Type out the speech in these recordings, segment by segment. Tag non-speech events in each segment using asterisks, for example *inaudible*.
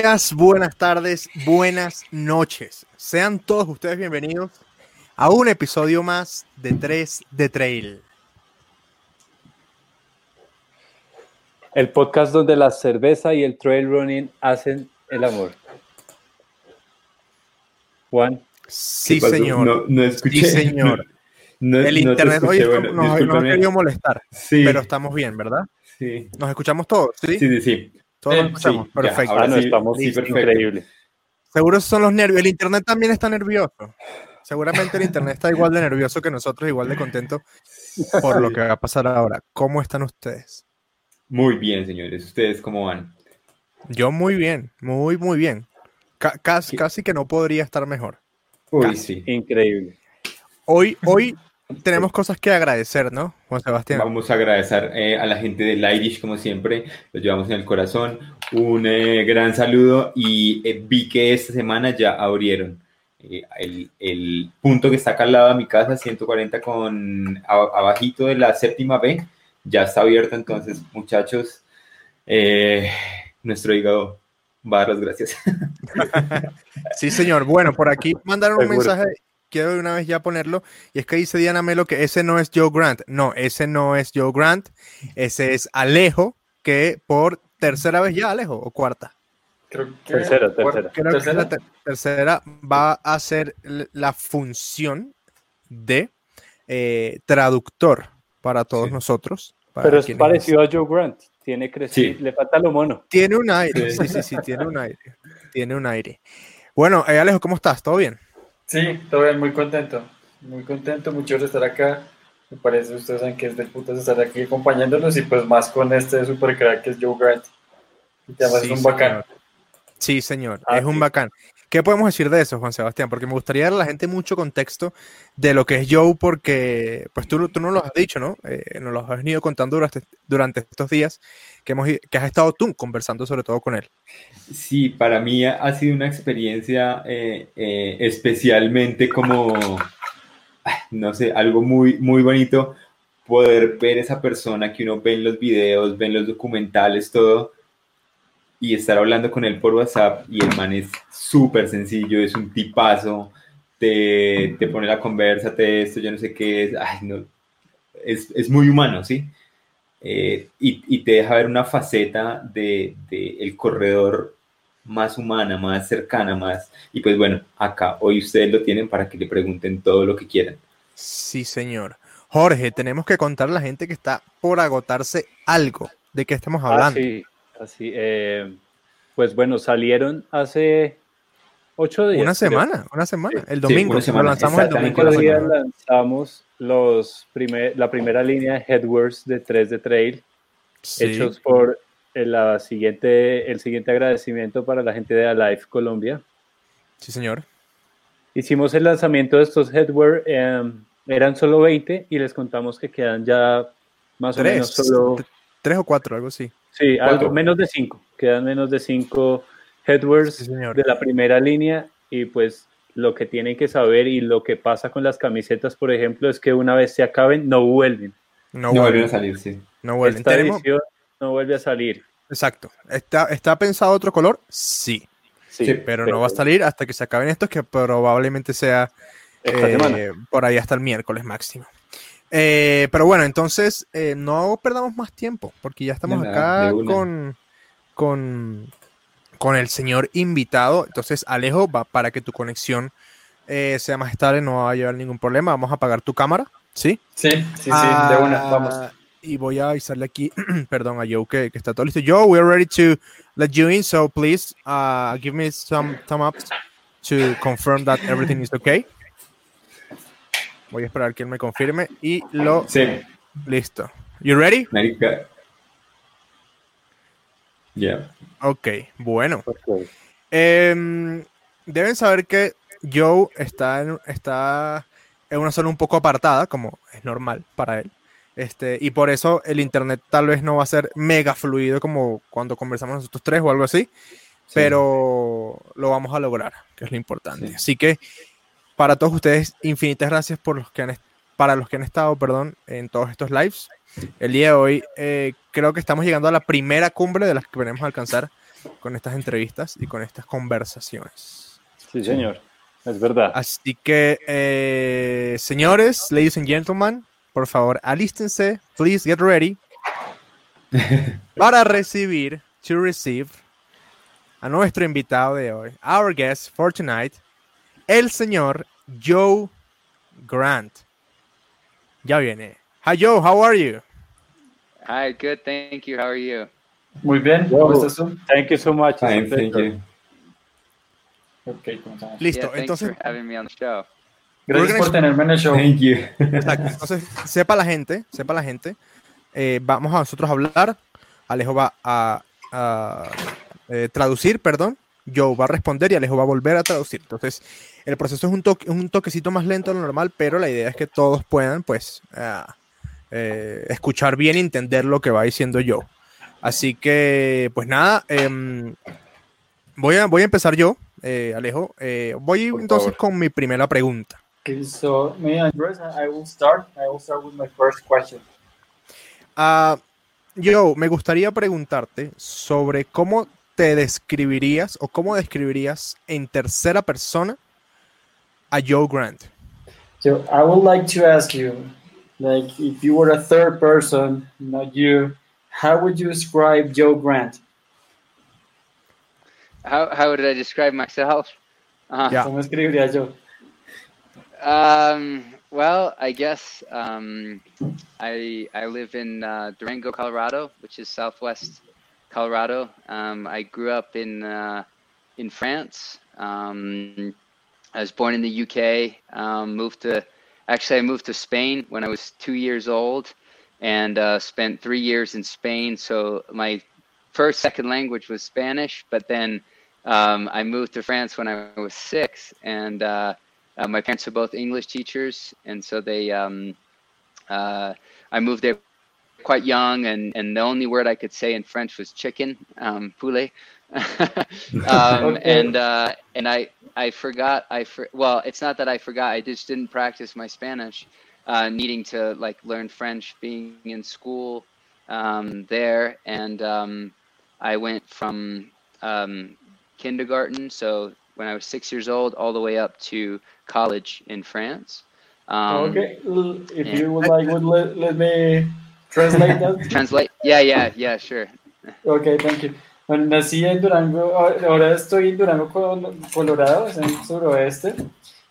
Días, buenas tardes, buenas noches. Sean todos ustedes bienvenidos a un episodio más de 3 de Trail. El podcast donde la cerveza y el trail running hacen el amor. Juan. Sí, señor. No, no escuché. Sí, señor. *laughs* No- el internet hoy escuché, bueno, nos, nos ha querido molestar, Sí, pero estamos bien, ¿verdad? sí, Nos escuchamos todos, ¿sí? sí, sí, sí. Todos Eh, nos escuchamos. sí, ya, Perfecto. ahora Ah, no, sí, estamos sí, perfecto. increíble. Seguro son los nervios. El internet también está nervioso. Seguramente el internet está igual de nervioso que nosotros, igual de contento por lo que va a pasar ahora. ¿Cómo están ustedes? Muy bien, señores. ¿Ustedes cómo van? Yo muy bien, muy, muy bien. Ca- casi, casi que no podría estar mejor. Uy, Casi. sí. Increíble. Hoy, hoy tenemos cosas que agradecer, ¿no, Juan Sebastián? Vamos a agradecer eh, a la gente del Irish, como siempre. Los llevamos en el corazón. Un eh, gran saludo. Y eh, vi que esta semana ya abrieron eh, el, el punto que está acá al lado de mi casa, 140 con a- abajito de la séptima B. Ya está abierto. Entonces, muchachos, eh, nuestro hígado va a dar las gracias. *laughs* Sí, señor. Bueno, por aquí mandaron un Seguro. mensaje, quiero de una vez ya ponerlo, y es que dice Diana Melo que ese no es Joe Grant. No, ese no es Joe Grant, ese es Alejo, que por tercera vez ya, Alejo, o cuarta. Creo que Tercera, tercera. Creo que tercera. la ter- tercera va a ser la función de eh, traductor para todos Sí. nosotros. para Pero es parecido a Joe Grant. Tiene crecido. Sí. Le falta lo mono. Tiene un aire, Sí. sí, sí, sí, tiene un aire. Tiene un aire. Bueno, eh, Alejo, ¿cómo estás? ¿Todo bien? Sí, bien, muy contento. Muy contento, mucho de estar acá. Me parece, ustedes saben que es del putas estar aquí acompañándonos y pues más con este super crack que es Joe Grant. Y además Sí, es un bacán. Sí, señor, Ah, es un bacán. ¿Qué podemos decir de eso, Juan Sebastián? Porque me gustaría dar a la gente mucho contexto de lo que es Joe, porque pues tú, tú no lo has dicho, ¿no? Eh, nos lo has venido contando durante, durante estos días que, hemos, que has estado tú conversando sobre todo con él. Sí, para mí ha sido una experiencia eh, eh, especialmente como, no sé, algo muy, muy bonito poder ver esa persona que uno ve en los videos, ve en los documentales, todo, y estar hablando con él por WhatsApp y el man es súper sencillo, es un tipazo, te, te pone la conversa, te esto, yo no sé qué es, ay, no, es, es muy humano, ¿sí? Eh, y, y te deja ver una faceta de, de el corredor más humana, más cercana, más... Y pues bueno, acá hoy ustedes lo tienen para que le pregunten todo lo que quieran. Sí, señor. Jorge, tenemos que contar a la gente que está por agotarse algo. ¿De qué estamos hablando? Así, así. eh, pues bueno, salieron hace ocho días. una creo. semana, una semana. El Sí, domingo, lo semana, lanzamos el domingo. la semana. lanzamos los primer, la primera línea de Headwords de 3 de Trail, Sí. hechos por el, la siguiente, el siguiente agradecimiento para la gente de Alive Colombia. sí, señor. Hicimos el lanzamiento de estos headwear, eh, eran solo 20 y les contamos que quedan ya más o menos Tres, solo, tres o cuatro, algo así. Sí, algo menos de 5, quedan menos de 5 headwears Sí, señor. de la primera línea y pues lo que tienen que saber y lo que pasa con las camisetas, por ejemplo, es que una vez se acaben, no vuelven. No No vuelven a salir, sí. no vuelven. Esta Tenemos- edición no vuelve a salir. Exacto. ¿Está, ¿Está pensado otro color? Sí. Sí, Sí, Pero no va a salir hasta que se acaben estos, que probablemente sea esta eh, semana. por ahí hasta el miércoles máximo. Eh, pero bueno, entonces eh, no perdamos más tiempo, porque ya estamos De acá de con, con, con el señor invitado. Entonces, Alejo, va para que tu conexión eh, sea más estable, no va a llevar ningún problema. Vamos a apagar tu cámara, ¿sí? Sí, sí, sí, de una, vamos. Ah, Y voy a avisarle aquí, *clears throat* perdón, a Joe que, que está todo listo. Joe, we're ready to let you in, so please uh, give me some thumb ups to confirm that everything is okay. Voy a esperar que él me confirme y lo Sí, listo. You ready? marica. Ya. Ok, bueno. Ok. Em, deben saber que Joe está en, está en una zona un poco apartada, como es normal para él. Este, y por eso el internet tal vez no va a ser mega fluido como cuando conversamos nosotros tres o algo así, Sí. pero lo vamos a lograr, que es lo importante. Sí. Así que para todos ustedes, infinitas gracias por los que han, para los que han estado, perdón, en todos estos lives. El día de hoy eh, creo que estamos llegando a la primera cumbre de las que queremos alcanzar con estas entrevistas y con estas conversaciones. Sí, señor. Es verdad. Así que, eh, señores, ladies and gentlemen, por favor, alístense, please get ready *laughs* para recibir, to receive, a nuestro invitado de hoy, our guest for tonight, el señor Joe Grant. Ya viene. Hi Joe, how are you? Hi, good, thank you. How are you? Muy bien, ¿cómo estás tú? Thank you so much. Fine, thank you. Listo, yeah, entonces, for having me on the show. Gracias por tenerme en el show. Thank you. exacto, *laughs* entonces, sepa la gente, sepa la gente, eh, vamos a nosotros a hablar, Alejo va a, a, eh, traducir, perdón, Joe va a responder y Alejo va a volver a traducir. Entonces, el proceso es un, toque, un toquecito más lento de lo normal, pero la idea es que todos puedan, pues, ah, eh, escuchar bien y entender lo que va diciendo Joe. Así que, pues nada, em, voy, a, voy a empezar yo, eh, Alejo. Eh, voy Por entonces favor. con mi primera pregunta. Okay, so me and Andres, I will start. I will start with my first question. Ah, yo me gustaría preguntarte sobre cómo te describirías o cómo describirías en tercera persona a Joe Grant. So I would like to ask you, like, if you were a third person, not you, how would you describe Joe Grant? How how did I describe myself? Uh, Yeah. ¿Cómo escribiría yo? Um, well, I guess um, I I live in uh, Durango, Colorado, which is southwest Colorado. Um, I grew up in uh, in France. Um, I was born in the UK. Um, moved to actually I moved to Spain when I was two years old, and uh, spent three years in Spain. So my first second language was Spanish, but then um, I moved to France when I was six, and uh, uh, my parents are both English teachers, and so they um, uh, I moved there quite young, and, and the only word I could say in French was chicken, um, poulet. *laughs* um. And uh, and I I forgot I for, well it's not that I forgot I just didn't practice my Spanish, uh, needing to like learn French being in school um, there, and um, I went from um, kindergarten, so when I was six years old, all the way up to college in France. Um, okay, if you would like, would let, let me translate that. Translate? Yeah, yeah, yeah, sure. Ok, thank you. Bueno, nací en Durango, ahora estoy en Durango, Col- Colorado, en el suroeste,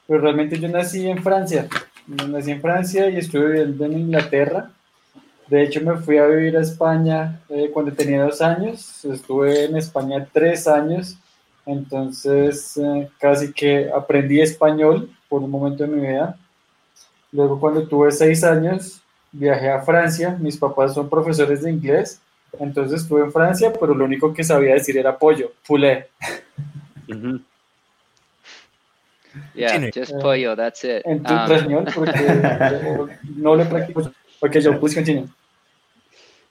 pero realmente yo nací en Francia. Yo nací en Francia y estuve viviendo en Inglaterra. De hecho, me fui a vivir a España eh, cuando tenía dos años. Estuve en España tres años. Entonces, eh, casi que aprendí español por un momento de mi vida. Luego, cuando tuve seis años, viajé a Francia. Mis papás son profesores de inglés. Entonces estuve en Francia, pero lo único que sabía decir era pollo, poulet. Mhm. Yeah, Tiene. just Uh, pollo, that's it. En tu Um, español, porque *laughs* no le practico. Ok, yo please continue.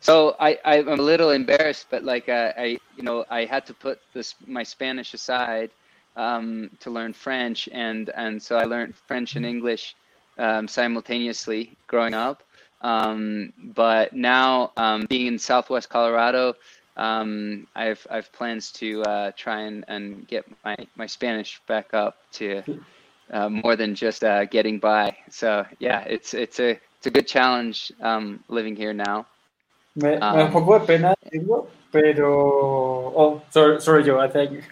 So I, I'm a little embarrassed, but like uh, I, you know, I had to put this my Spanish aside um, to learn French, and and so I learned French and English um, simultaneously growing up. Um, but now, um, being in Southwest Colorado, um, I've I've plans to uh, try and, and get my, my Spanish back up to uh, more than just uh, getting by. So yeah, it's it's a it's a good challenge um, living here now. Me, me da un poco de pena pero. Oh, sorry, sorry Joe, I thank you.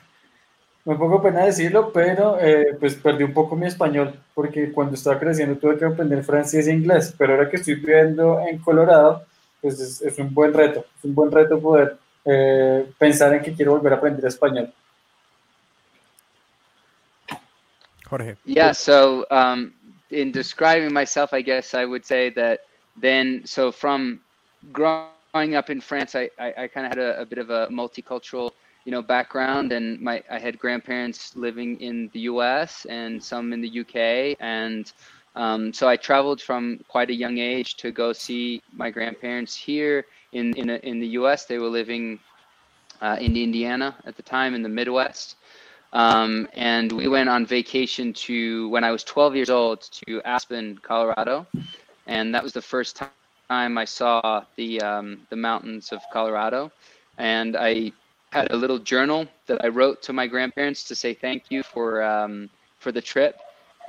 Me de pena decirlo, pero eh, pues perdí un poco mi español, porque cuando estaba creciendo tuve que aprender francés e inglés, pero ahora que estoy viviendo en Colorado, pues es, es un buen reto, es un buen reto poder eh, pensar en que quiero volver a aprender español. Jorge. Yeah, so um, in describing myself, I guess I would say that then, so from growing up in France, I, I, I kind of had a, a bit of a multicultural, you know, background, and my I had grandparents living in the U.S. and some in the UK, and um, so I traveled from quite a young age to go see my grandparents here in in, in the U.S. They were living uh, in Indiana at the time in the Midwest. Um, and we went on vacation to when I was 12 years old to Aspen, Colorado, and that was the first time I saw the um, the mountains of Colorado, and I had a little journal that I wrote to my grandparents to say thank you for um, for the trip.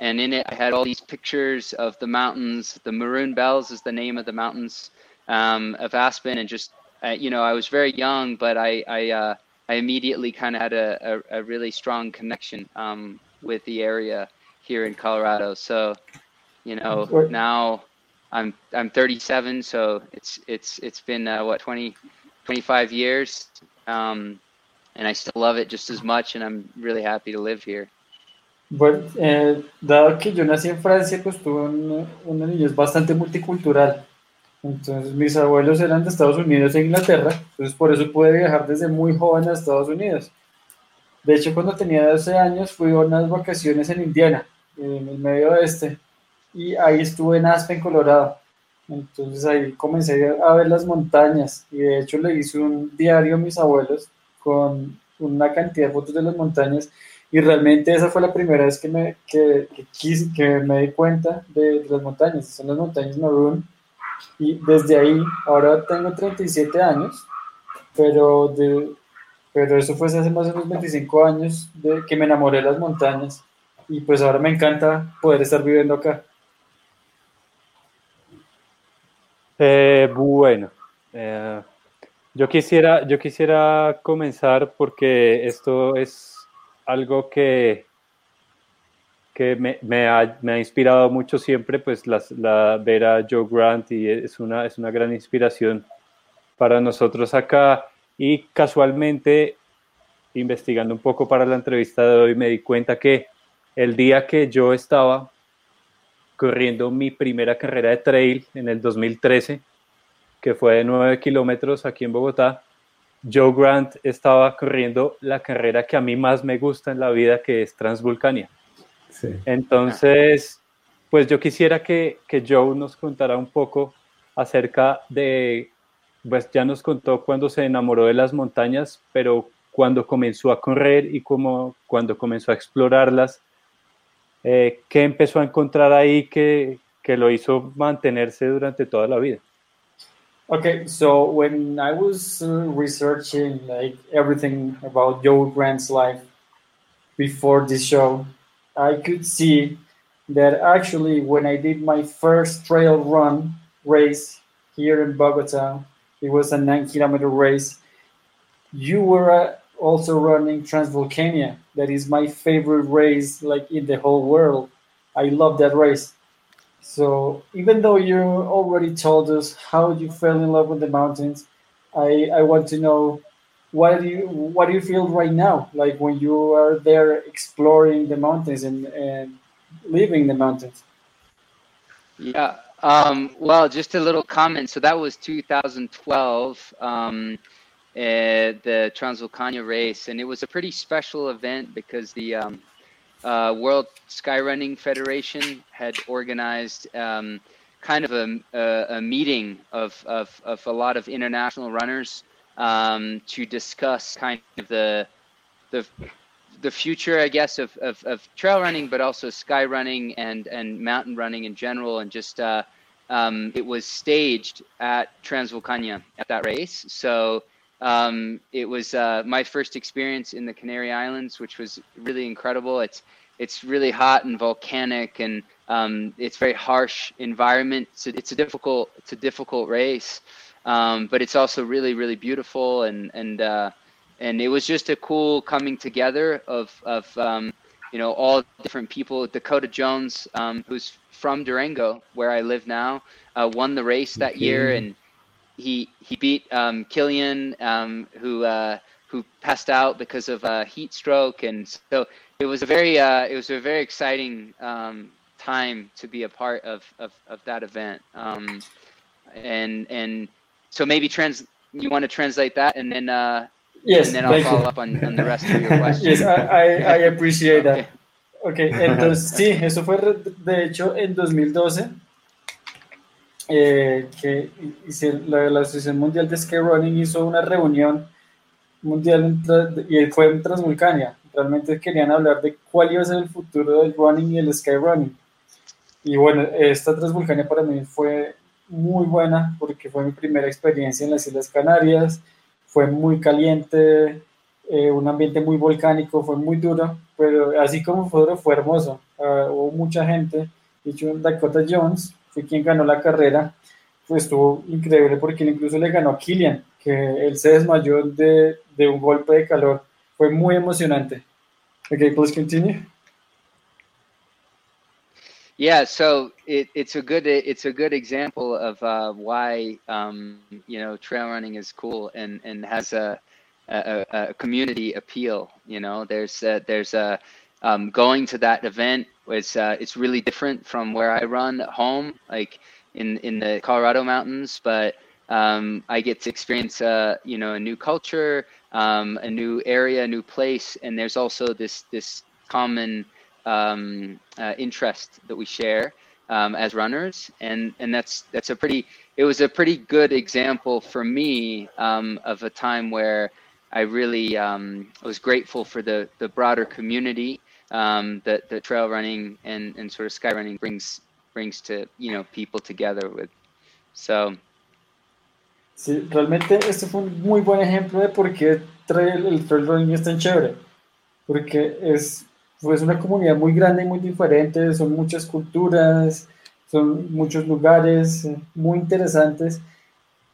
And in it, I had all these pictures of the mountains. The Maroon Bells is the name of the mountains um, of Aspen, and just uh, you know, I was very young, but I I, uh, I immediately kind of had a, a, a, really strong connection um, with the area here in Colorado. So, you know, now I'm I'm 37, so it's it's it's been uh, what 20 25 years, um, and I still love it just as much, and I'm really happy to live here. Eh, dado que yo nací en Francia, pues tuve un, una niñez bastante multicultural. Entonces mis abuelos eran de Estados Unidos e Inglaterra, entonces por eso pude viajar desde muy joven a Estados Unidos. De hecho, cuando tenía 12 años fui a unas vacaciones en Indiana, en el medio oeste, y ahí estuve en Aspen, Colorado. Entonces ahí comencé a ver las montañas y de hecho le hice un diario a mis abuelos con una cantidad de fotos de las montañas y realmente esa fue la primera vez que me, que, quise, que me di cuenta de, las montañas, son las montañas Maroon y desde ahí, ahora tengo 37 años, pero, de, pero eso fue hace más o menos 25 años de que me enamoré de las montañas y pues ahora me encanta poder estar viviendo acá. Eh, bueno, eh, yo, quisiera, yo quisiera comenzar porque esto es algo que, que me, me, ha, me ha, inspirado mucho siempre, pues las, la, ver a Joe Grant y es una, es una gran inspiración para nosotros acá. Y casualmente investigando un poco para la entrevista de hoy me di cuenta que el día que yo estaba corriendo mi primera carrera de trail en el 2013, que fue de 9 kilómetros aquí en Bogotá. Joe Grant estaba corriendo la carrera que a mí más me gusta en la vida, que es Transvulcania. Entonces, pues yo quisiera que, que Joe nos contara un poco acerca de, pues ya nos contó cuando se enamoró de las montañas, pero cuando comenzó a correr y como cuando comenzó a explorarlas, eh, ¿qué empezó a encontrar ahí que, que lo hizo mantenerse durante toda la vida? Okay, so when I was uh, researching like everything about Joe Grant's life before this show, I could see that actually when I did my first trail run race here in Bogota, it was a nine kilometer race. You were uh, also running Transvulcania. That is my favorite race, like in the whole world. I love that race. So even though you already told us how you fell in love with the mountains, I, I want to know what do you what do you feel right now, like when you are there exploring the mountains and, and living the mountains. Yeah. Um, well, just a little comment. So that was 2012. Um, the Transvulcania race, and it was a pretty special event because the um, uh, World Skyrunning Federation had organized um, kind of a, a, a meeting of, of, of, a lot of international runners um, to discuss kind of the the the future, I guess, of, of, of trail running, but also sky running and, and mountain running in general. And just uh, um, it was staged at Transvulcania at that race. So um, it was uh, my first experience in the Canary Islands, which was really incredible. It's it's really hot and volcanic, and um, it's very harsh environment. So it's a difficult it's a difficult race, um, but it's also really really beautiful and and uh, and it was just a cool coming together of of um, you know all different people. Dakota Jones, um, who's from Durango, where I live now, uh, won the race that year and he he beat um, Kilian, um, who uh, who passed out because of a heat stroke, and so it was a very uh, it was a very exciting um, time to be a part of of, of that event. Um, and and so maybe trans you want to translate that, and then uh, yes, and then I'll follow you. up on, on the rest of your *laughs* questions. yes, I, I, I appreciate okay. that. Okay, entonces sí, eso fue de hecho en 2012 eh, que la, la, Asociación Mundial de Skyrunning hizo una reunión mundial y fue en Transvulcania. Realmente querían hablar de cuál iba a ser el futuro del running y el skyrunning. Y bueno, esta Transvulcania para mí fue muy buena porque fue mi primera experiencia en las Islas Canarias, fue muy caliente, eh, un ambiente muy volcánico, fue muy duro, pero así como fue duro, fue hermoso. Ah, hubo mucha gente, de hecho Dakota Jones fue quien ganó la carrera, pues estuvo increíble porque él incluso le ganó a Killian, que él se desmayó de, de un golpe de calor. Fue muy emocionante. Ok, please continue. Yeah, so it, it's a good it's a good example of uh, why um, you know trail running is cool and and has a a, a community appeal. You know, there's a, there's a um, going to that event was uh, it's really different from where I run at home, like in in the Colorado mountains, but um, I get to experience uh, you know a new culture, um, a new area, a new place, and there's also this this common um, uh, interest that we share um, as runners, and and that's that's a pretty it was a pretty good example for me um, of a time where I really um, was grateful for the the broader community um, that the trail running and sort of sky running brings brings to you know people together with. So. Sí, realmente este fue un muy buen ejemplo de por qué trail, el trail running es tan chévere, porque es pues una comunidad muy grande y muy diferente, son muchas culturas, son muchos lugares eh, muy interesantes.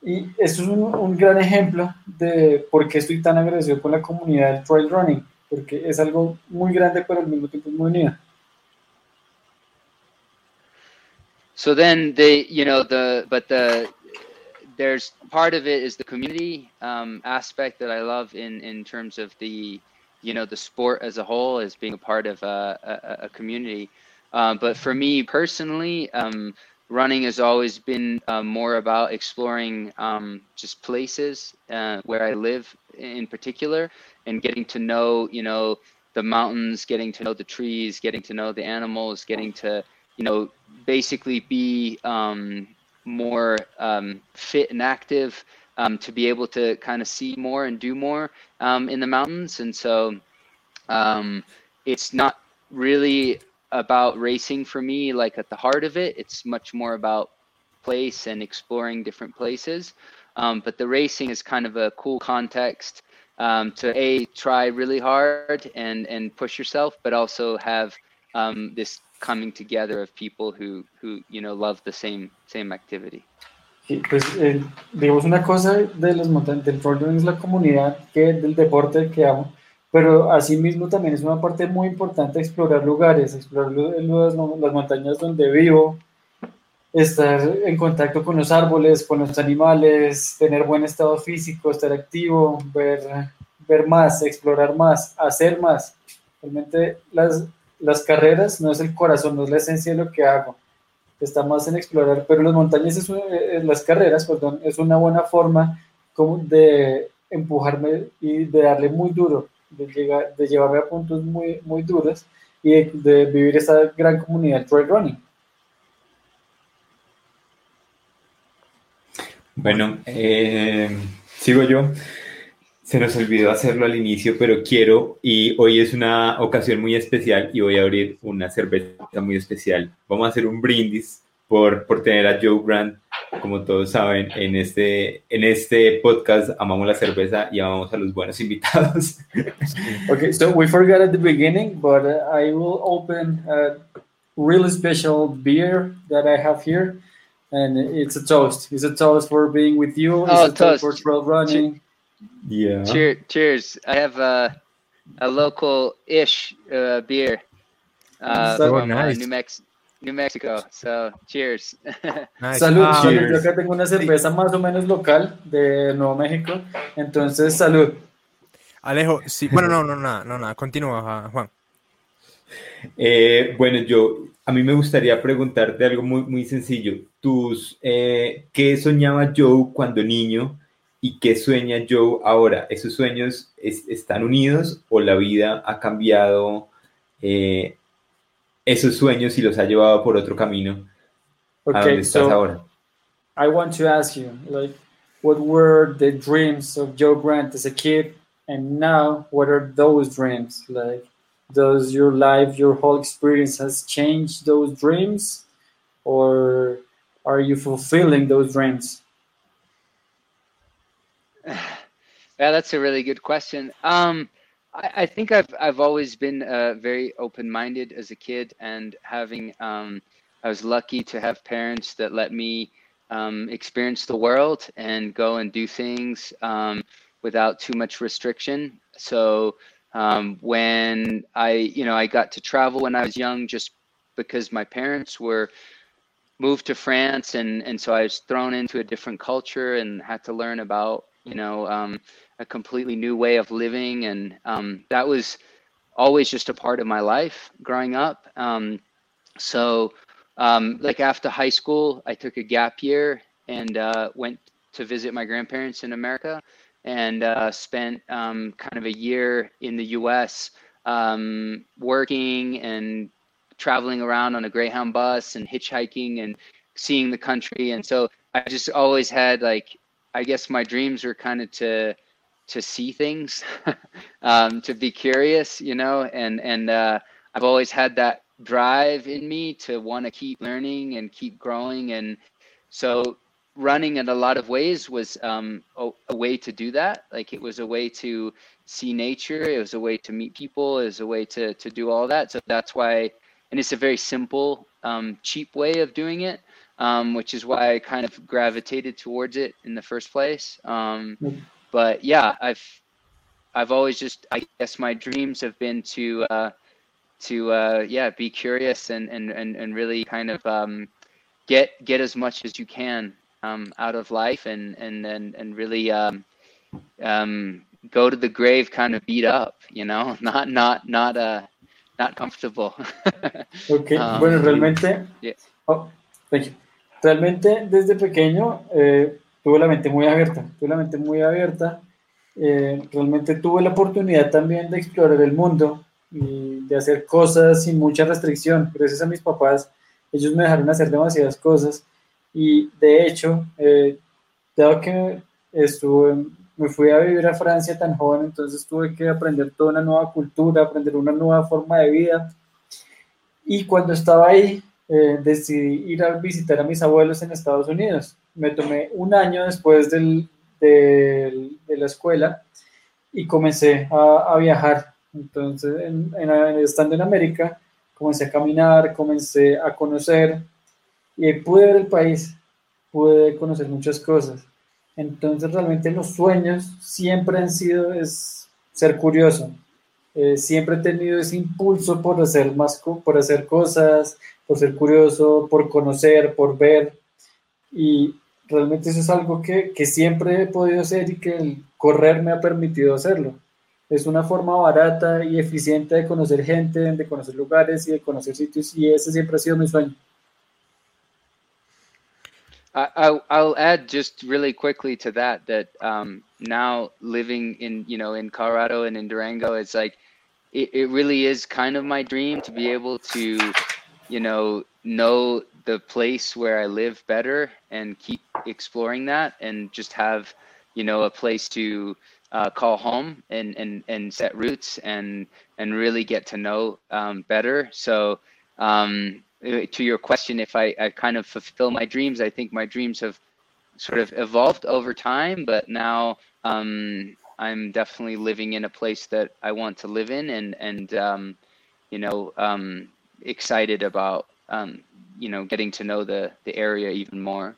Y esto es un, gran ejemplo de por qué estoy tan agradecido con la comunidad del trail running, porque es algo muy grande, pero al mismo tiempo muy unida. So then they, you know, the, but the, there's part of it is the community um, aspect that I love in, in terms of the, you know the sport as a whole as being a part of a, a, a community. Um, but for me personally, um, running has always been uh, more about exploring um, just places uh, where I live in particular, and getting to know you know the mountains, getting to know the trees, getting to know the animals, getting to you know basically be um, more um, fit and active um, to be able to kind of see more and do more um, in the mountains. And so um, it's not really about racing for me, like at the heart of it. It's much more about place and exploring different places. Um, but the racing is kind of a cool context um, to a try really hard and and push yourself, but also have um, this coming together of people who who you know love the same same activity. pues eh, digamos una cosa de los montañas del running es la comunidad que del deporte que amo, pero asimismo también es una parte muy importante explorar lugares, explorar las, las montañas donde vivo, estar en contacto con los árboles, con los animales, tener buen estado físico, estar activo, ver, ver más, explorar más, hacer más. Realmente las, las carreras no es el corazón, no es la esencia de lo que hago está más en explorar, pero las montañas, es, eh, las carreras, perdón, es una buena forma como de empujarme y de darle muy duro, de, llegar, de llevarme a puntos muy, muy duros y de, vivir esta gran comunidad trail running. Bueno, eh, sigo yo. Se nos olvidó hacerlo al inicio, pero quiero, y hoy es una ocasión muy especial y voy a abrir una cerveza muy especial. Vamos a hacer un brindis por, por tener a Joe Grant, como todos saben, en este, en este podcast amamos la cerveza y amamos a los buenos invitados. *laughs* okay, so we forgot at the beginning, but I will open a really special beer that I have here, and it's a toast. It's a toast for being with you. It's oh, a toast. toast for trail running. Yeah. Cheers! Cheers! I have a a local ish uh, beer uh, So from uh, nice. New Mex New Mexico. So cheers. *laughs* Nice. Salud, Ah, salud. cheers. Yo acá tengo una cerveza más o menos local de Nuevo México, entonces salud. Alejo, sí, bueno, no, no, nada, no, nada, continúa, Juan. Eh, bueno, yo, a mí me gustaría preguntarte algo muy, muy sencillo. Tus, eh, ¿Qué soñaba Joe cuando niño y qué sueña Joe ahora? ¿Esos sueños es- están unidos o la vida ha cambiado eh, esos sueños y los ha llevado por otro camino a donde Okay, estás so ahora? I want to ask you, like, what were the dreams of Joe Grant as a kid, and now what are those dreams? Like, does your life, your whole experience has changed those dreams, or are you fulfilling those dreams? *sighs* Yeah, that's a really good question. Um, I, I think I've I've always been uh, very open-minded as a kid, and having um, I was lucky to have parents that let me um, experience the world and go and do things um, without too much restriction. So um, when I, you know, I got to travel when I was young, just because my parents were moved to France, and and so I was thrown into a different culture and had to learn about, you know, um, a completely new way of living, and um, that was always just a part of my life growing up. Um, so um, like after high school, I took a gap year and uh, went to visit my grandparents in America and uh, spent um, kind of a year in the US um, working and traveling around on a Greyhound bus and hitchhiking and seeing the country. And so I just always had like, I guess my dreams were kind of to to see things, *laughs* um, to be curious, you know, and and uh, I've always had that drive in me to want to keep learning and keep growing. And so running in a lot of ways was um, a, a, way to do that. Like it was a way to see nature. It was a way to meet people. It was a way to, to do all that. So that's why, and it's a very simple, um, cheap way of doing it, um, which is why I kind of gravitated towards it in the first place. Um, mm-hmm. but yeah, I've, I've always just, I guess my dreams have been to, uh, to uh, yeah be curious and, and and and really kind of um, get get as much as you can um, out of life and and and, and really um, um, go to the grave kind of beat up you know *laughs* not not not uh not comfortable *laughs* okay um, bueno realmente yeah. oh, realmente desde pequeño eh, tuve la mente muy abierta tuve la mente muy abierta eh, realmente tuve la oportunidad también de explorar el mundo y de hacer cosas sin mucha restricción. Gracias a mis papás, ellos me dejaron hacer demasiadas cosas y de hecho, eh, dado que estuve, me fui a vivir a Francia tan joven, entonces tuve que aprender toda una nueva cultura, aprender una nueva forma de vida. Y cuando estaba ahí, eh, decidí ir a visitar a mis abuelos en Estados Unidos. Me tomé un año después del, del, de la escuela y comencé a, a viajar entonces, en, estando en América, comencé a caminar, comencé a conocer y pude ver el país, pude conocer muchas cosas. Entonces, realmente los sueños siempre han sido es ser curioso. Eh, siempre he tenido ese impulso por hacer más, por hacer cosas, por ser curioso, por conocer, por ver. Y realmente eso es algo que, que siempre he podido hacer y que el correr me ha permitido hacerlo. es una forma barata y eficiente de conocer gente, de conocer lugares y de conocer sitios y ese siempre ha sido mi sueño. I, I'll add just really quickly to that that um, now living in you know in Colorado and in Durango, it's like it, it really is kind of my dream to be able to you know know the place where I live better and keep exploring that and just have you know a place to uh, call home and, and, and set roots and, and really get to know um, better. So um, to your question, if I, I kind of fulfill my dreams, I think my dreams have sort of evolved over time, but now um, I'm definitely living in a place that I want to live in and, and um, you know, um, excited about, um, you know, getting to know the, the area even more.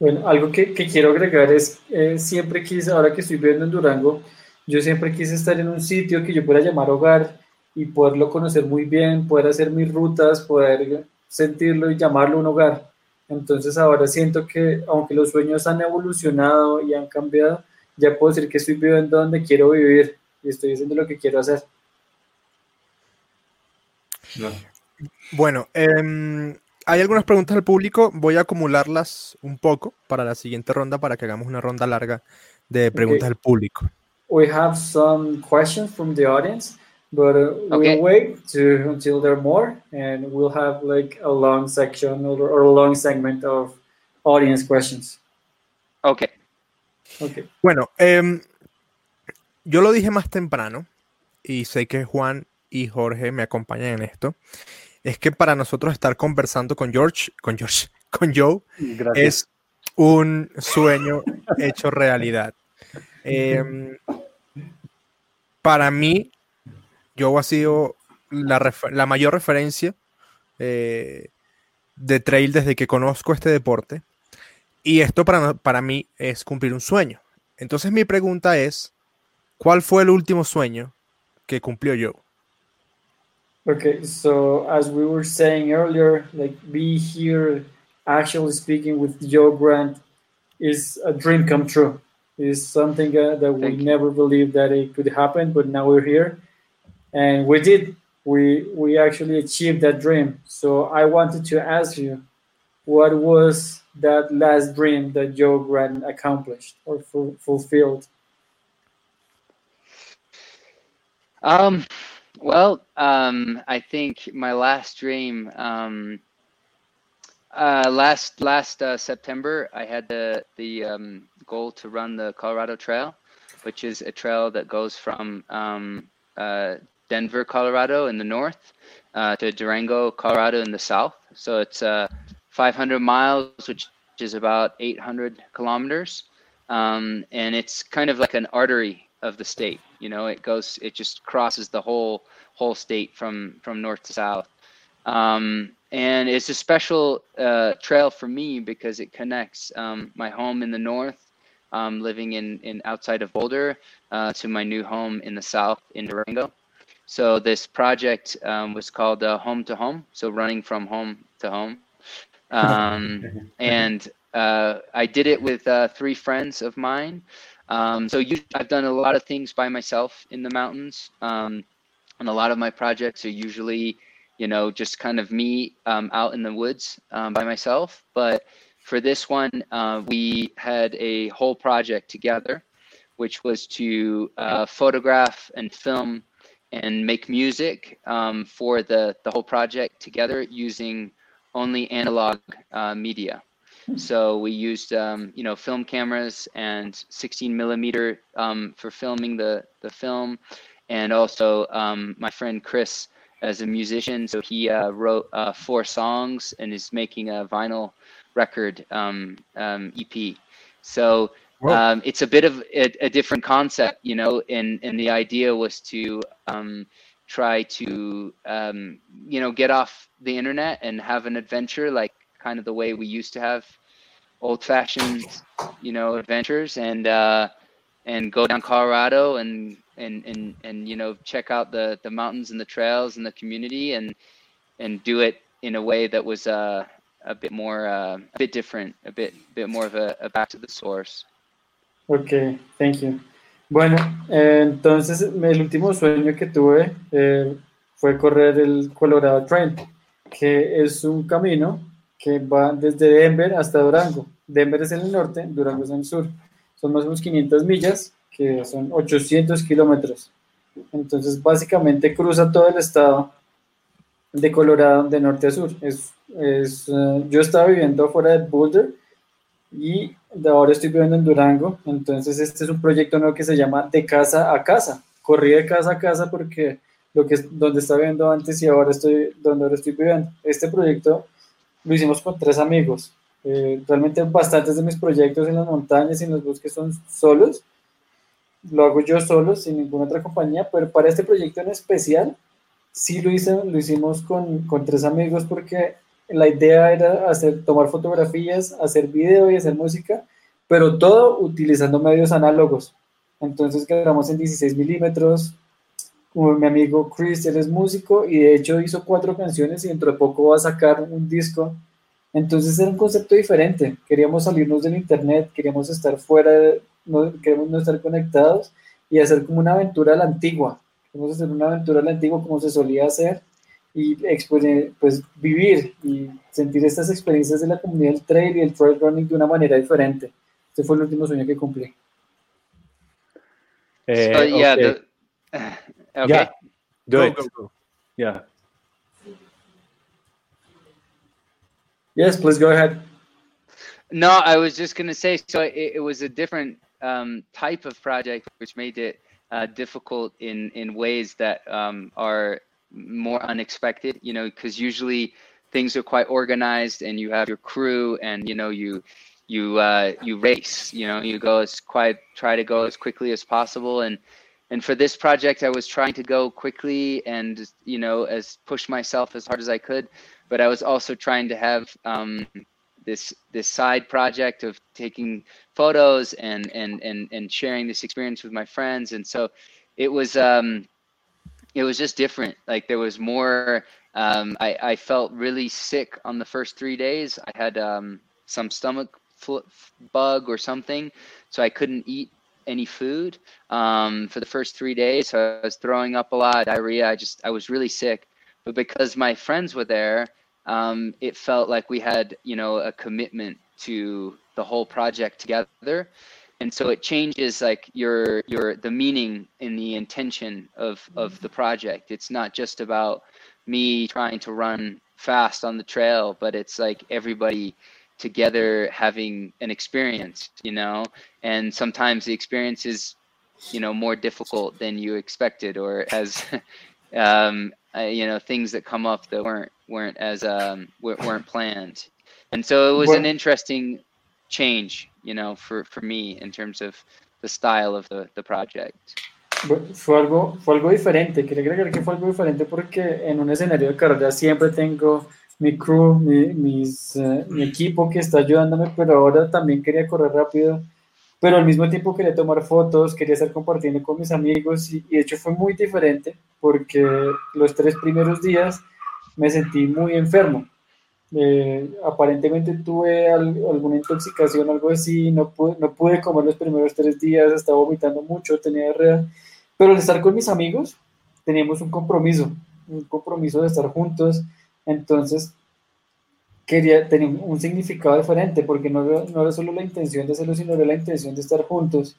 Bueno, algo que, que quiero agregar es, eh, siempre quise, ahora que estoy viviendo en Durango, yo siempre quise estar en un sitio que yo pueda llamar hogar y poderlo conocer muy bien, poder hacer mis rutas, poder sentirlo y llamarlo un hogar. Entonces ahora siento que aunque los sueños han evolucionado y han cambiado, ya puedo decir que estoy viviendo donde quiero vivir y estoy haciendo lo que quiero hacer. Bueno, eh, hay algunas preguntas del público, voy a acumularlas un poco para la siguiente ronda para que hagamos una ronda larga de preguntas del público. We have some questions from the audience, but uh, we'll wait to, until there are more and we'll have like a long section or, or a long segment of audience questions. Okay. Okay. Bueno, eh, yo lo dije más temprano y sé que Juan y Jorge me acompañan en esto es que para nosotros estar conversando con George, con George, *laughs* con Joe, es un sueño hecho realidad. *laughs* Em, para mí, Joe ha sido la, refer- la mayor referencia eh, de trail desde que conozco este deporte. Y esto para, para mí es cumplir un sueño. Entonces mi pregunta es, ¿cuál fue el último sueño que cumplió Joe? Okay, so as we were saying earlier, like be here actually speaking with Joe Grant is a dream come true. Is something uh, that we Thank you. never believed that it could happen, but now we're here, and we did. We we actually achieved that dream. So I wanted to ask you, what was that last dream that Joe Grant accomplished or fu- fulfilled? Um, well, um, I think my last dream, um, uh, last last uh, September, I had the the um, goal to run the Colorado Trail, which is a trail that goes from um, uh, Denver, Colorado, in the north, uh, to Durango, Colorado, in the south. So it's uh, 500 miles, which is about 800 kilometers, um, and it's kind of like an artery of the state. You know, it goes, it just crosses the whole whole state from from north to south. Um, and it's a special uh, trail for me because it connects um, my home in the north, um, living in, in outside of Boulder, uh, to my new home in the south in Durango. So this project um, was called uh, Home to Home, so running from home to home. Um, *laughs* and uh, I did it with uh, three friends of mine. Um, so you, I've done a lot of things by myself in the mountains, um, and a lot of my projects are usually, you know, just kind of me um, out in the woods um, by myself. But for this one, uh, we had a whole project together, which was to uh, photograph and film and make music um, for the the whole project together using only analog uh, media. So we used, um, you know, film cameras and 16 millimeter um, for filming the the film, and also um, my friend Chris as a musician. So he uh, wrote uh, four songs and is making a vinyl record um, um, EP. So. Um, it's a bit of a, a different concept, you know, and and the idea was to um, try to um, you know get off the internet and have an adventure like kind of the way we used to have old fashioned you know adventures and uh, and go down Colorado and and and and you know check out the the mountains and the trails and the community and and do it in a way that was uh, a bit more uh, a bit different a bit bit more of a, a back to the source Ok, thank you. Bueno, eh, entonces el último sueño que tuve eh, fue correr el Colorado Trail, que es un camino que va desde Denver hasta Durango. Denver es en el norte, Durango es en el sur. Son más o menos 500 millas, que son 800 kilómetros. Entonces, básicamente cruza todo el estado de Colorado de norte a sur. Es, es, eh, yo estaba viviendo afuera de Boulder y ahora estoy viviendo en Durango, entonces este es un proyecto nuevo que se llama De Casa a Casa. Corrí de casa a casa porque lo que donde estaba viviendo antes y ahora estoy donde ahora estoy viviendo. Este proyecto lo hicimos con tres amigos. Eh, realmente bastantes de mis proyectos en las montañas y en los bosques son solos. Lo hago yo solo, sin ninguna otra compañía, pero para este proyecto en especial, sí lo, hice, lo hicimos con, con tres amigos porque la idea era hacer, tomar fotografías, hacer video y hacer música, pero todo utilizando medios análogos. Entonces grabamos en 16 milímetros. Como mi amigo Chris, él es músico y de hecho hizo cuatro canciones y dentro de poco va a sacar un disco. Entonces era un concepto diferente. Queríamos salirnos del internet, queríamos estar fuera, no, queremos no estar conectados y hacer como una aventura a la antigua. Queremos hacer una aventura a la antigua como se solía hacer y pues vivir y sentir estas experiencias de la comunidad del trail y el trail running de una manera diferente. Este fue el último sueño que cumplí. Eh, so yeah okay. the, okay Yeah, do Go, it. go, go. Yeah. Yes, please go ahead. No, I was just gonna say. So it, it was a different um, type of project, which made it uh, difficult in in ways that um, are more unexpected. You know, because usually things are quite organized, and you have your crew, and you know you you uh, you race. You know, you go as quite try to go as quickly as possible. And and for this project, I was trying to go quickly and you know as push myself as hard as I could. But I was also trying to have um, this this side project of taking photos and and and and sharing this experience with my friends. And so it was um, it was just different. Like there was more. Um, I, I felt really sick on the first three days. I had um, some stomach bug or something, so I couldn't eat any food um, for the first three days. So I was throwing up a lot, diarrhea. I just I was really sick, but because my friends were there, um, it felt like we had you know a commitment to the whole project together and so it changes like your your the meaning and the intention of of the project. It's not just about me trying to run fast on the trail but it's like everybody together having an experience, you know, and sometimes the experience is, you know, more difficult than you expected or as *laughs* um, uh, you know, things that come up that weren't, weren't as, um, weren't planned. And so it was an interesting change, you know, for, for me in terms of the style of the, the project. Fue algo, fue algo diferente, quería agregar que fue algo diferente porque en un escenario de carrera siempre tengo mi crew, mi, mis, uh, mi equipo que está ayudándome, pero ahora también quería correr rápido, pero al mismo tiempo quería tomar fotos, quería estar compartiendo con mis amigos y, y de hecho fue muy diferente porque los tres primeros días me sentí muy enfermo. Eh, aparentemente tuve al, alguna intoxicación, algo así, no pude, no pude comer los primeros tres días, estaba vomitando mucho, tenía diarrea, pero al estar con mis amigos teníamos un compromiso, un compromiso de estar juntos, entonces, quería tener un significado diferente, porque no, no era solo la intención de hacerlo, sino era la intención de estar juntos.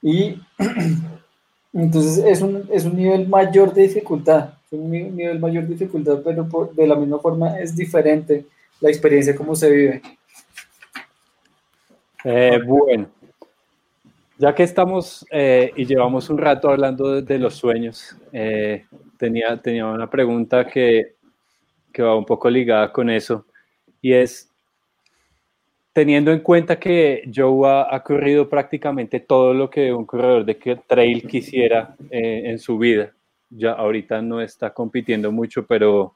Y *clears throat* entonces es un, es un nivel mayor de dificultad, un nivel mayor dificultad, pero de la misma forma es diferente la experiencia como se vive. Eh, bueno, ya que estamos eh, y llevamos un rato hablando de, los sueños, eh, tenía, tenía una pregunta que que va un poco ligada con eso, y es teniendo en cuenta que Joe ha, corrido prácticamente todo lo que un corredor de trail quisiera eh, en su vida. Ya ahorita no está compitiendo mucho, pero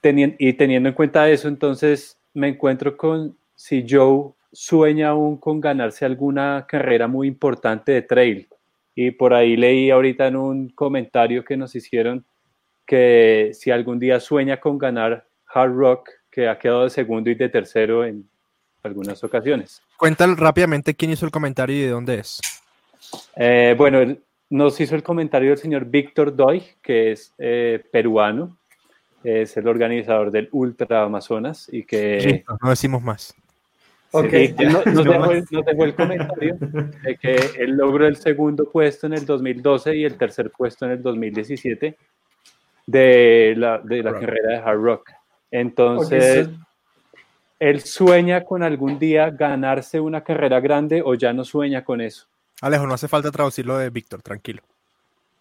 teniendo, y teniendo en cuenta eso, entonces me encuentro con si Joe sueña aún con ganarse alguna carrera muy importante de trail. Y por ahí leí ahorita en un comentario que nos hicieron que si algún día sueña con ganar Hard Rock, que ha quedado de segundo y de tercero en algunas ocasiones. Cuéntale rápidamente quién hizo el comentario y de dónde es. Eh, bueno, nos hizo el comentario el señor Víctor Doy, que es eh, peruano, es el organizador del Ultra Amazonas y que... no decimos más. Okay. nos, dejó el, nos, dejó el, comentario de que él logró el segundo puesto en el 2012 y el tercer puesto en el 2017 de la, de la carrera de hard rock. Entonces, él sueña con algún día ganarse una carrera grande o ya no sueña con eso. Alejo, no hace falta traducirlo de Víctor, tranquilo.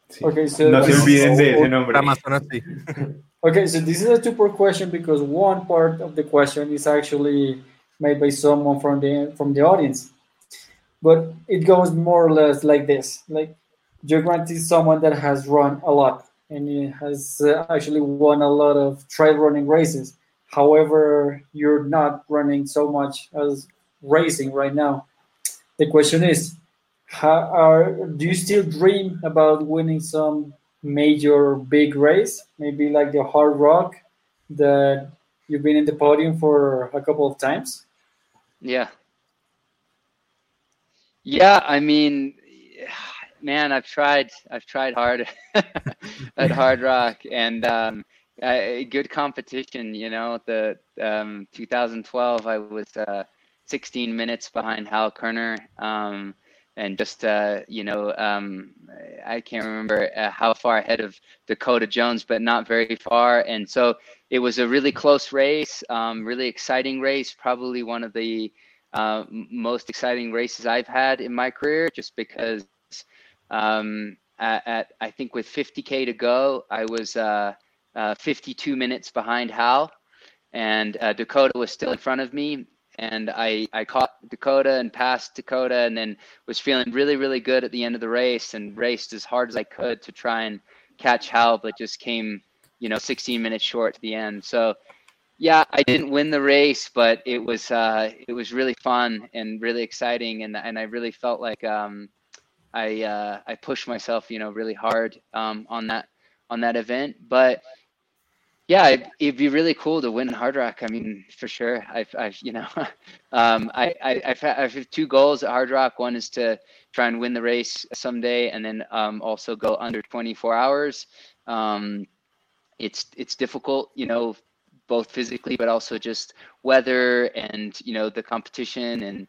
Sí. Okay, so no se olviden de ese nombre. Amazonas, sí. *laughs* okay, so this is a two-part question because one part of the question is actually made by someone from the from the audience, but it goes more or less like this: like Joe Grant is someone that has run a lot, and he has uh, actually won a lot of trail running races. However, you're not running so much as racing right now. The question is, how are do you still dream about winning some major big race, maybe like the Hard Rock that you've been in the podium for a couple of times? Yeah. Yeah, I mean, man, I've tried. I've tried hard *laughs* at Hard *laughs* Rock, and um, uh, good competition. You know, the um, 2012, I was uh, 16 minutes behind Hal Koerner, um, and just uh, you know, um, I can't remember uh, how far ahead of Dakota Jones, but not very far. And so it was a really close race, um, really exciting race. Probably one of the uh, most exciting races I've had in my career, just because um, at, at, I think with 50k to go, I was uh, uh, 52 minutes behind Hal, and uh, Dakota was still in front of me. And I, I caught Dakota and passed Dakota, and then was feeling really, really good at the end of the race, and raced as hard as I could to try and catch Hal, but just came, you know, 16 minutes short to the end. So, yeah, I didn't win the race, but it was uh, it was really fun and really exciting, and and I really felt like um, I uh, I pushed myself, you know, really hard um, on that on that event. But yeah, it'd, it'd, be really cool to win Hard Rock. I mean, for sure. I've, I've you know, *laughs* um, I, I, I've, I have two goals at Hard Rock. One is to try and win the race someday, and then um, also go under 24 hours. Um, it's it's difficult, you know, both physically, but also just weather and you know the competition and,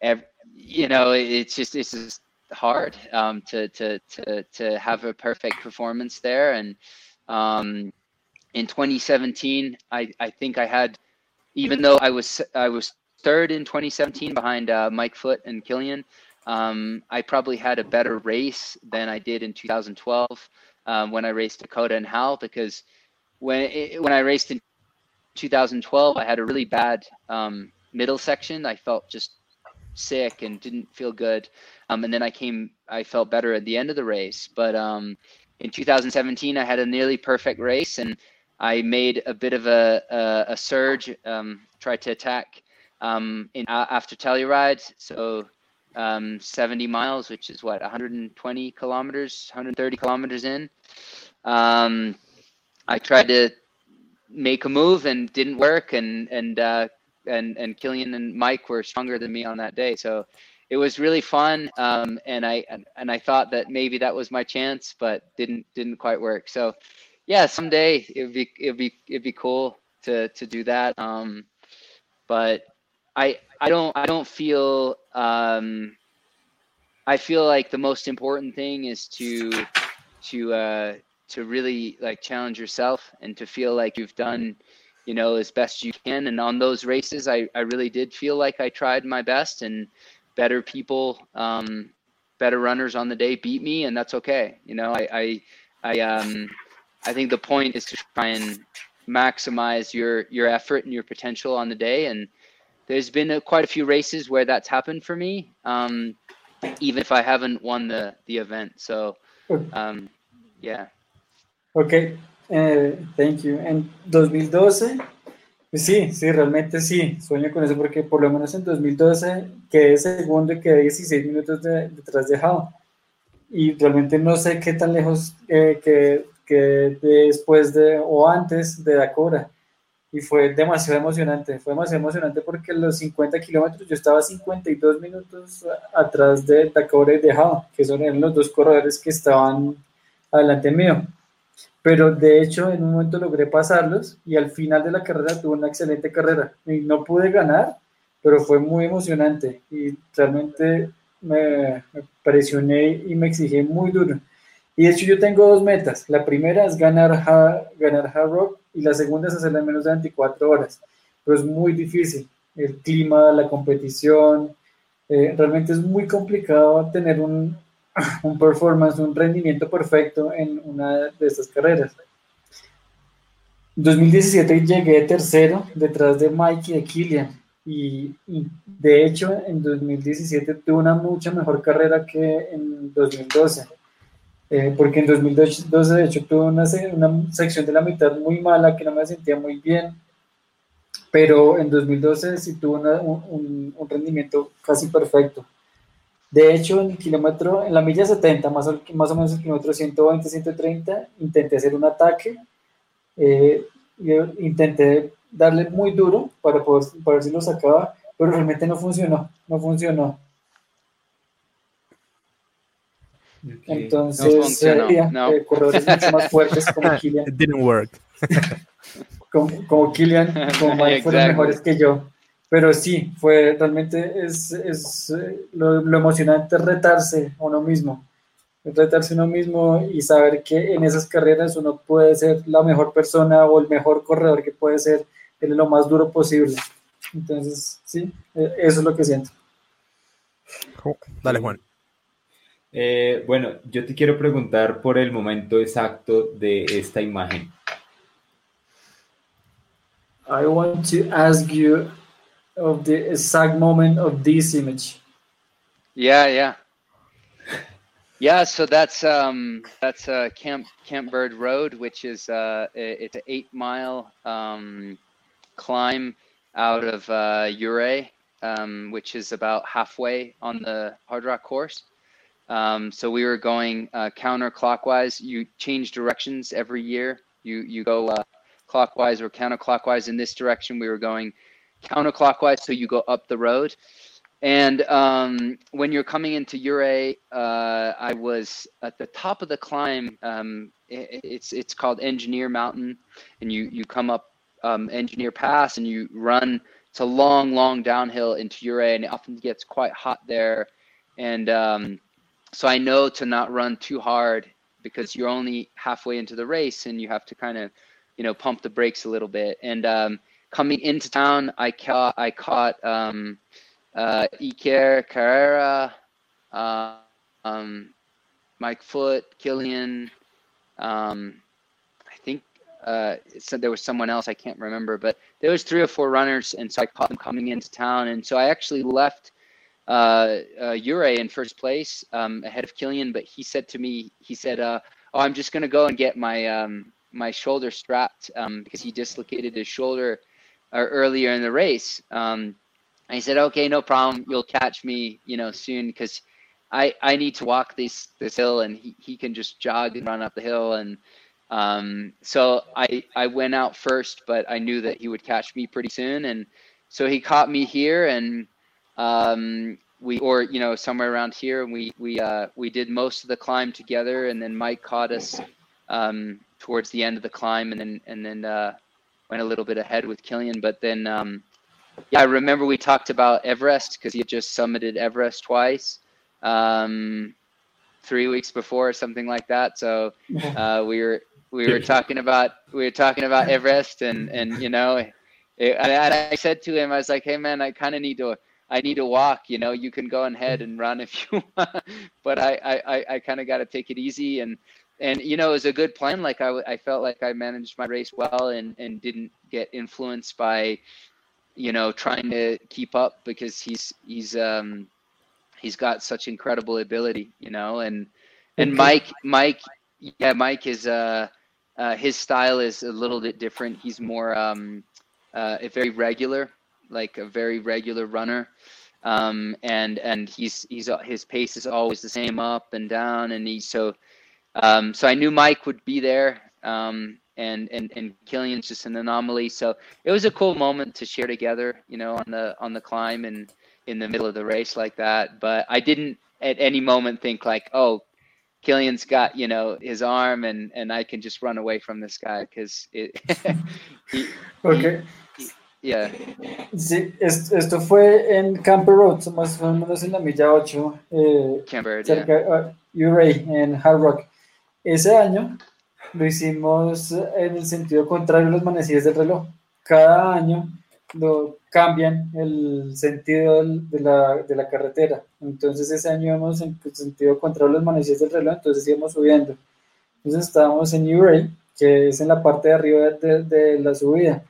ev- you know, it's just it's just hard um, to to to to have a perfect performance there and. In 2017, I, I think I had, even though I was I was third in 2017 behind uh, Mike Foote and Kilian, um, I probably had a better race than I did in 2012 um, when I raced Dakota and Hal because when it, when I raced in 2012, I had a really bad um, middle section. I felt just sick and didn't feel good. Um, and then I came, I felt better at the end of the race. But um, in 2017, I had a nearly perfect race, and I made a bit of a, a, a surge, um, tried to attack um, in after Telluride. So um, 70 miles, which is what 120 kilometers, 130 kilometers in. Um, I tried to make a move and didn't work, and and uh, and and Kilian and Mike were stronger than me on that day. So it was really fun, um, and I and, and I thought that maybe that was my chance, but didn't didn't quite work. So yeah, someday it'd be it'd be it'd be cool to to do that. Um, but I I don't I don't feel um, I feel like the most important thing is to to uh, to really like challenge yourself and to feel like you've done you know as best you can. And on those races, I I really did feel like I tried my best and better people. Um, better runners on the day beat me and that's okay you know i i, I um I think the point is to try and maximize your your effort and your potential on the day. And there's been a, quite a few races where that's happened for me, um, even if I haven't won the the event. So, um, yeah. Okay, uh, thank you. En 2012, pues sí, sí, realmente sí, sueño con eso porque por lo menos en 2012 quedé segundo y quedé 16 minutos de, detrás de Jao. Y realmente no sé qué tan lejos eh, que que después de o antes de Dakota. Y fue demasiado emocionante, fue demasiado emocionante porque los 50 kilómetros yo estaba 52 minutos atrás de Dakota y de Hao, que son los dos corredores que estaban adelante mío. Pero de hecho en un momento logré pasarlos y al final de la carrera tuve una excelente carrera. Y no pude ganar, pero fue muy emocionante y realmente me, me presioné y me exigí muy duro. Y de hecho yo tengo dos metas. La primera es ganar, ganar Hard Rock y la segunda es hacerla en menos de 24 horas. Pero es muy difícil. El clima, la competición, eh, realmente es muy complicado tener un, *laughs* un performance, un rendimiento perfecto en una de estas carreras. En 2017 llegué tercero detrás de Mike y de Killian. Y, de hecho en 2017 tuve una mucha mejor carrera que en 2012 eh, porque en 2012 de hecho tuve una, una, sección de la mitad muy mala, que no me sentía muy bien, pero en 2012 sí tuve un, un, rendimiento casi perfecto. De hecho, en el kilómetro, en la milla 70, más, más o menos el kilómetro 120, 130, intenté hacer un ataque, eh, intenté darle muy duro para poder, para ver si lo sacaba, pero realmente no funcionó, no funcionó. Entonces, no no. Eh, corredores mucho más fuertes como *laughs* Killian. It didn't work. como, como Killian, *laughs* como Mike fueron mejores que yo. Pero sí, fue realmente es, es eh, lo, lo, emocionante es retarse a uno mismo. Retarse a uno mismo y saber que en esas carreras uno puede ser la mejor persona o el mejor corredor que puede ser en lo más duro posible. Entonces, sí, eh, eso es lo que siento. Dale, Juan. Eh, bueno, yo te quiero preguntar por el momento exacto de esta imagen. I want to ask you of the exact moment of this image. Yeah, yeah. Yeah, so that's um that's uh Camp Camp Bird Road, which is uh it's an eight mile um climb out of uh Ouray, um, which is about halfway on the hard rock course. Um, so we were going uh, counterclockwise. You change directions every year. You you go uh, clockwise or counterclockwise. In this direction, we were going counterclockwise, so you go up the road. And um, when you're coming into Ouray, uh, I was at the top of the climb. Um, i- it's it's called Engineer Mountain, and you you come up um, Engineer Pass, and you run. It's a long, long downhill into Ouray, and it often gets quite hot there. And um, so I know to not run too hard because you're only halfway into the race, and you have to kind of, you know, pump the brakes a little bit. And um, coming into town, I caught I caught. Um, uh, Iker Karrera, uh, um, Mike Foote, Kilian. Um, I think uh, so there was someone else I can't remember, but there was three or four runners, and so I caught them coming into town, and so I actually left uh, uh, Ouray in first place um, ahead of Kilian, but he said to me, he said, uh, "Oh, I'm just gonna go and get my um, my shoulder strapped um, because he dislocated his shoulder uh, earlier in the race." Um, I said, okay, no problem. You'll catch me, you know, soon because I I need to walk this this hill and he, he can just jog and run up the hill and um, so I I went out first, but I knew that he would catch me pretty soon and so he caught me here and um, we or you know somewhere around here and we we uh, we did most of the climb together and then Mike caught us um, towards the end of the climb and then and then uh, went a little bit ahead with Kilian, but then. Um, yeah, I remember we talked about Everest because he had just summited Everest twice, um, three weeks before or something like that. So *laughs* uh, we were we were talking about we were talking about Everest and and you know, it, and I said to him, I was like, hey man, I kind of need to I need to walk. You know, you can go ahead and run if you *laughs* want, but I I I kind of got to take it easy and. And you know, it was a good plan. Like I, I felt like I managed my race well and, and didn't get influenced by you know, trying to keep up because he's he's um he's got such incredible ability, you know, and and Mike Mike yeah, Mike is uh uh his style is a little bit different. He's more um uh a very regular, like a very regular runner. Um and and he's he's his pace is always the same up and down and he's so um so I knew Mike would be there. Um and and and Kilian's just an anomaly. So it was a cool moment to share together, you know, on the on the climb and in the middle of the race like that. But I didn't at any moment think like, oh, Kilian's got you know his arm and and I can just run away from this guy because it. *laughs* he- Ok. Yeah, Sí, es- esto fue en Camper Road, más o menos en la milla 8, eh, Camber, yeah. cerca de Uray, en Hard Rock. Ese año lo hicimos en el sentido contrario a los manecillas del reloj. Cada año lo cambian el sentido de la, de la carretera. Entonces ese año íbamos en el sentido contrario a los manecillas del reloj, entonces íbamos subiendo. Entonces estábamos en Uray, que es en la parte de arriba de, de la subida.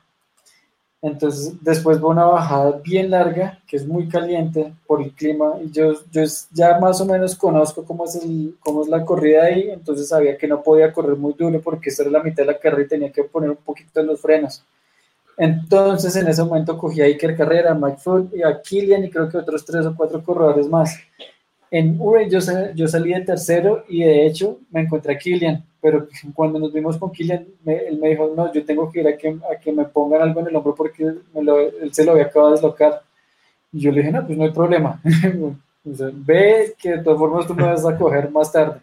Entonces, después va una bajada bien larga, que es muy caliente por el clima. Y yo, yo ya más o menos conozco cómo es, el, cómo es la corrida ahí, entonces sabía que no podía correr muy duro porque esta era la mitad de la carrera y tenía que poner un poquito en los frenos. Entonces, en ese momento cogí a Iker Carrera, a Mike Foot y a Killian y creo que otros tres o cuatro corredores más. En Uray yo, yo salí de tercero y de hecho me encontré a Killian, pero cuando nos vimos con Killian, me- él me dijo, no, yo tengo que ir a que, me pongan algo en el hombro porque me lo- él se lo había acabado de deslocar. Y yo le dije, no, pues no hay problema. *laughs* Ve que de todas formas tú me vas a coger más tarde.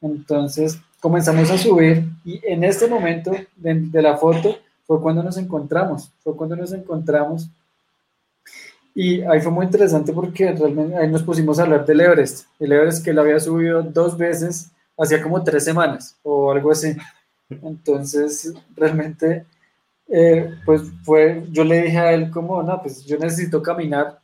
Entonces comenzamos a subir y en este momento de la foto fue cuando nos encontramos, fue cuando nos encontramos y ahí fue muy interesante porque realmente ahí nos pusimos a hablar del Everest, el Everest que él había subido dos veces hacía como tres semanas o algo así. Entonces realmente eh, pues fue, yo le dije a él como, no, pues yo necesito caminar.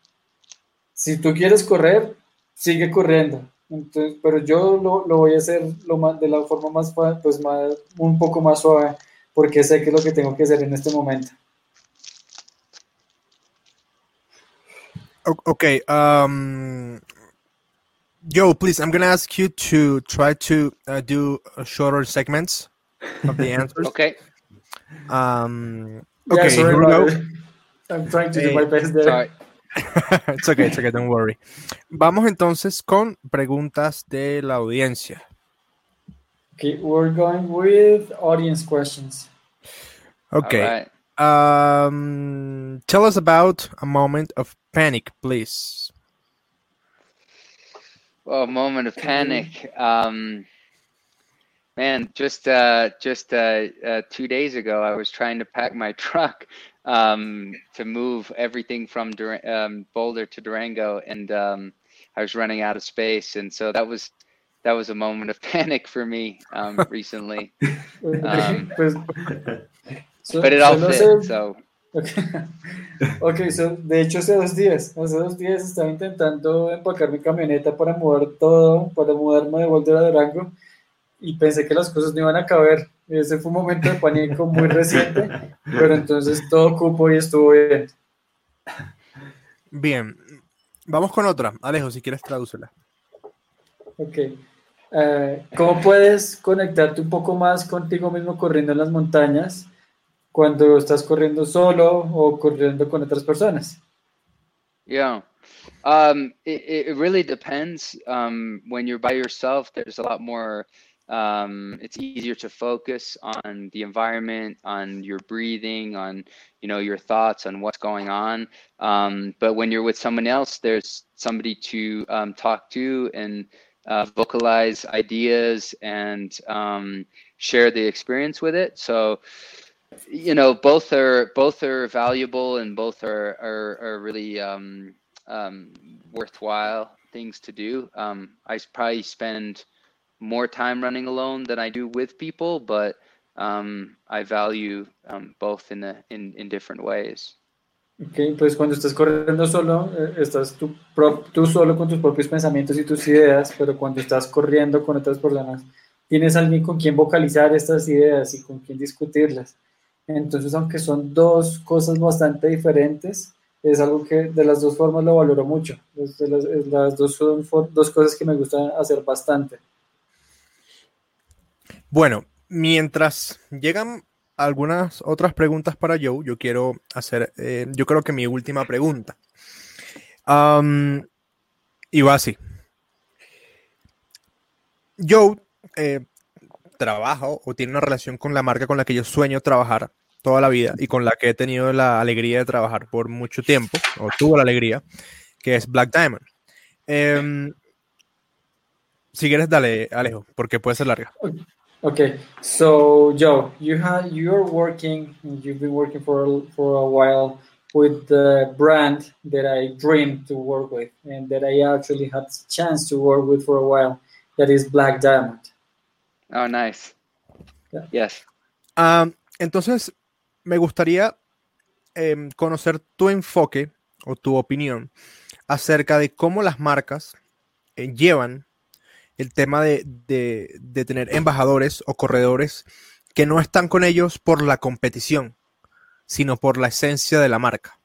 Si tú quieres correr, sigue corriendo. Entonces, pero yo lo, lo voy a hacer lo más, de la forma más, pues más, un poco más suave, porque sé que es lo que tengo que hacer en este momento. Okay. Um, Joe, please, I'm gonna ask you to try to uh, do uh, shorter segments of the *laughs* answers. Okay. Um, Yeah, okay, sorry here we go. I'm trying to do my best there. Sorry. *laughs* it's okay, it's okay, don't worry. Vamos entonces con preguntas de la audiencia. Okay, we're going with audience questions. Okay. All right. Um, tell us about a moment of panic, please. Well, a moment of panic. Um, man, just uh, just uh, uh, two days ago, I was trying to pack my *laughs* truck um, to move everything from Dur- um, Boulder to Durango, and um, I was running out of space, and so that was that was a moment of *laughs* panic for me um, *laughs* recently. Um, Pues, so- But it all solo fit, se- so Okay. *laughs* ok, so, de hecho hace dos días, hace dos días estaba intentando empacar mi camioneta para mover todo, para mudarme de vuelta a Durango y pensé que las cosas no iban a caber. Ese fue un momento de pánico muy *laughs* reciente, pero entonces todo cupo y estuvo bien. Bien. Vamos con otra. Alejo, si quieres tradúcela. Ok. Eh, ¿Cómo puedes conectarte un poco más contigo mismo corriendo en las montañas cuando estás corriendo solo o corriendo con otras personas? Yeah. Um, it, it really depends. Um, when you're by yourself, there's a lot more, um, it's easier to focus on the environment, on your breathing, on, you know, your thoughts, on what's going on. Um, but when you're with someone else, there's somebody to um, talk to and uh, vocalize ideas and um, share the experience with it. So, you know both are both are valuable and both are are, are really um, um, worthwhile things to do um, i probably spend more time running alone than i do with people but um, i value um, both in the in, in different ways Ok, pues cuando estás corriendo solo, eh, estás tú, pro- tú solo con tus propios pensamientos y tus ideas, pero cuando estás corriendo con otras personas, tienes alguien con quien vocalizar estas ideas y con quien discutirlas. Entonces, aunque son dos cosas bastante diferentes, es algo que de las dos formas lo valoro mucho. Las, dos son dos cosas que me gustan hacer bastante. Bueno, mientras llegan algunas otras preguntas para Joe, yo quiero hacer, eh, yo creo que mi última pregunta. Am, y va así. Joe eh, trabaja o tiene una relación con la marca con la que yo sueño trabajar toda la vida y con la que he tenido la alegría de trabajar por mucho tiempo, o tuvo la alegría, que es Black Diamond. Em, si quieres, dale, Alejo, porque puede ser larga. Okay, so Joe, you have you're working, you've been working for for a while with the brand that I dreamed to work with, and that I actually had chance to work with for a while. That is Black Diamond. Oh nice Yeah. yes Ah, entonces, me gustaría em, conocer tu enfoque o tu opinión acerca de cómo las marcas eh, llevan el tema de, de- de tener embajadores o corredores que no están con ellos por la competición, sino por la esencia de la marca.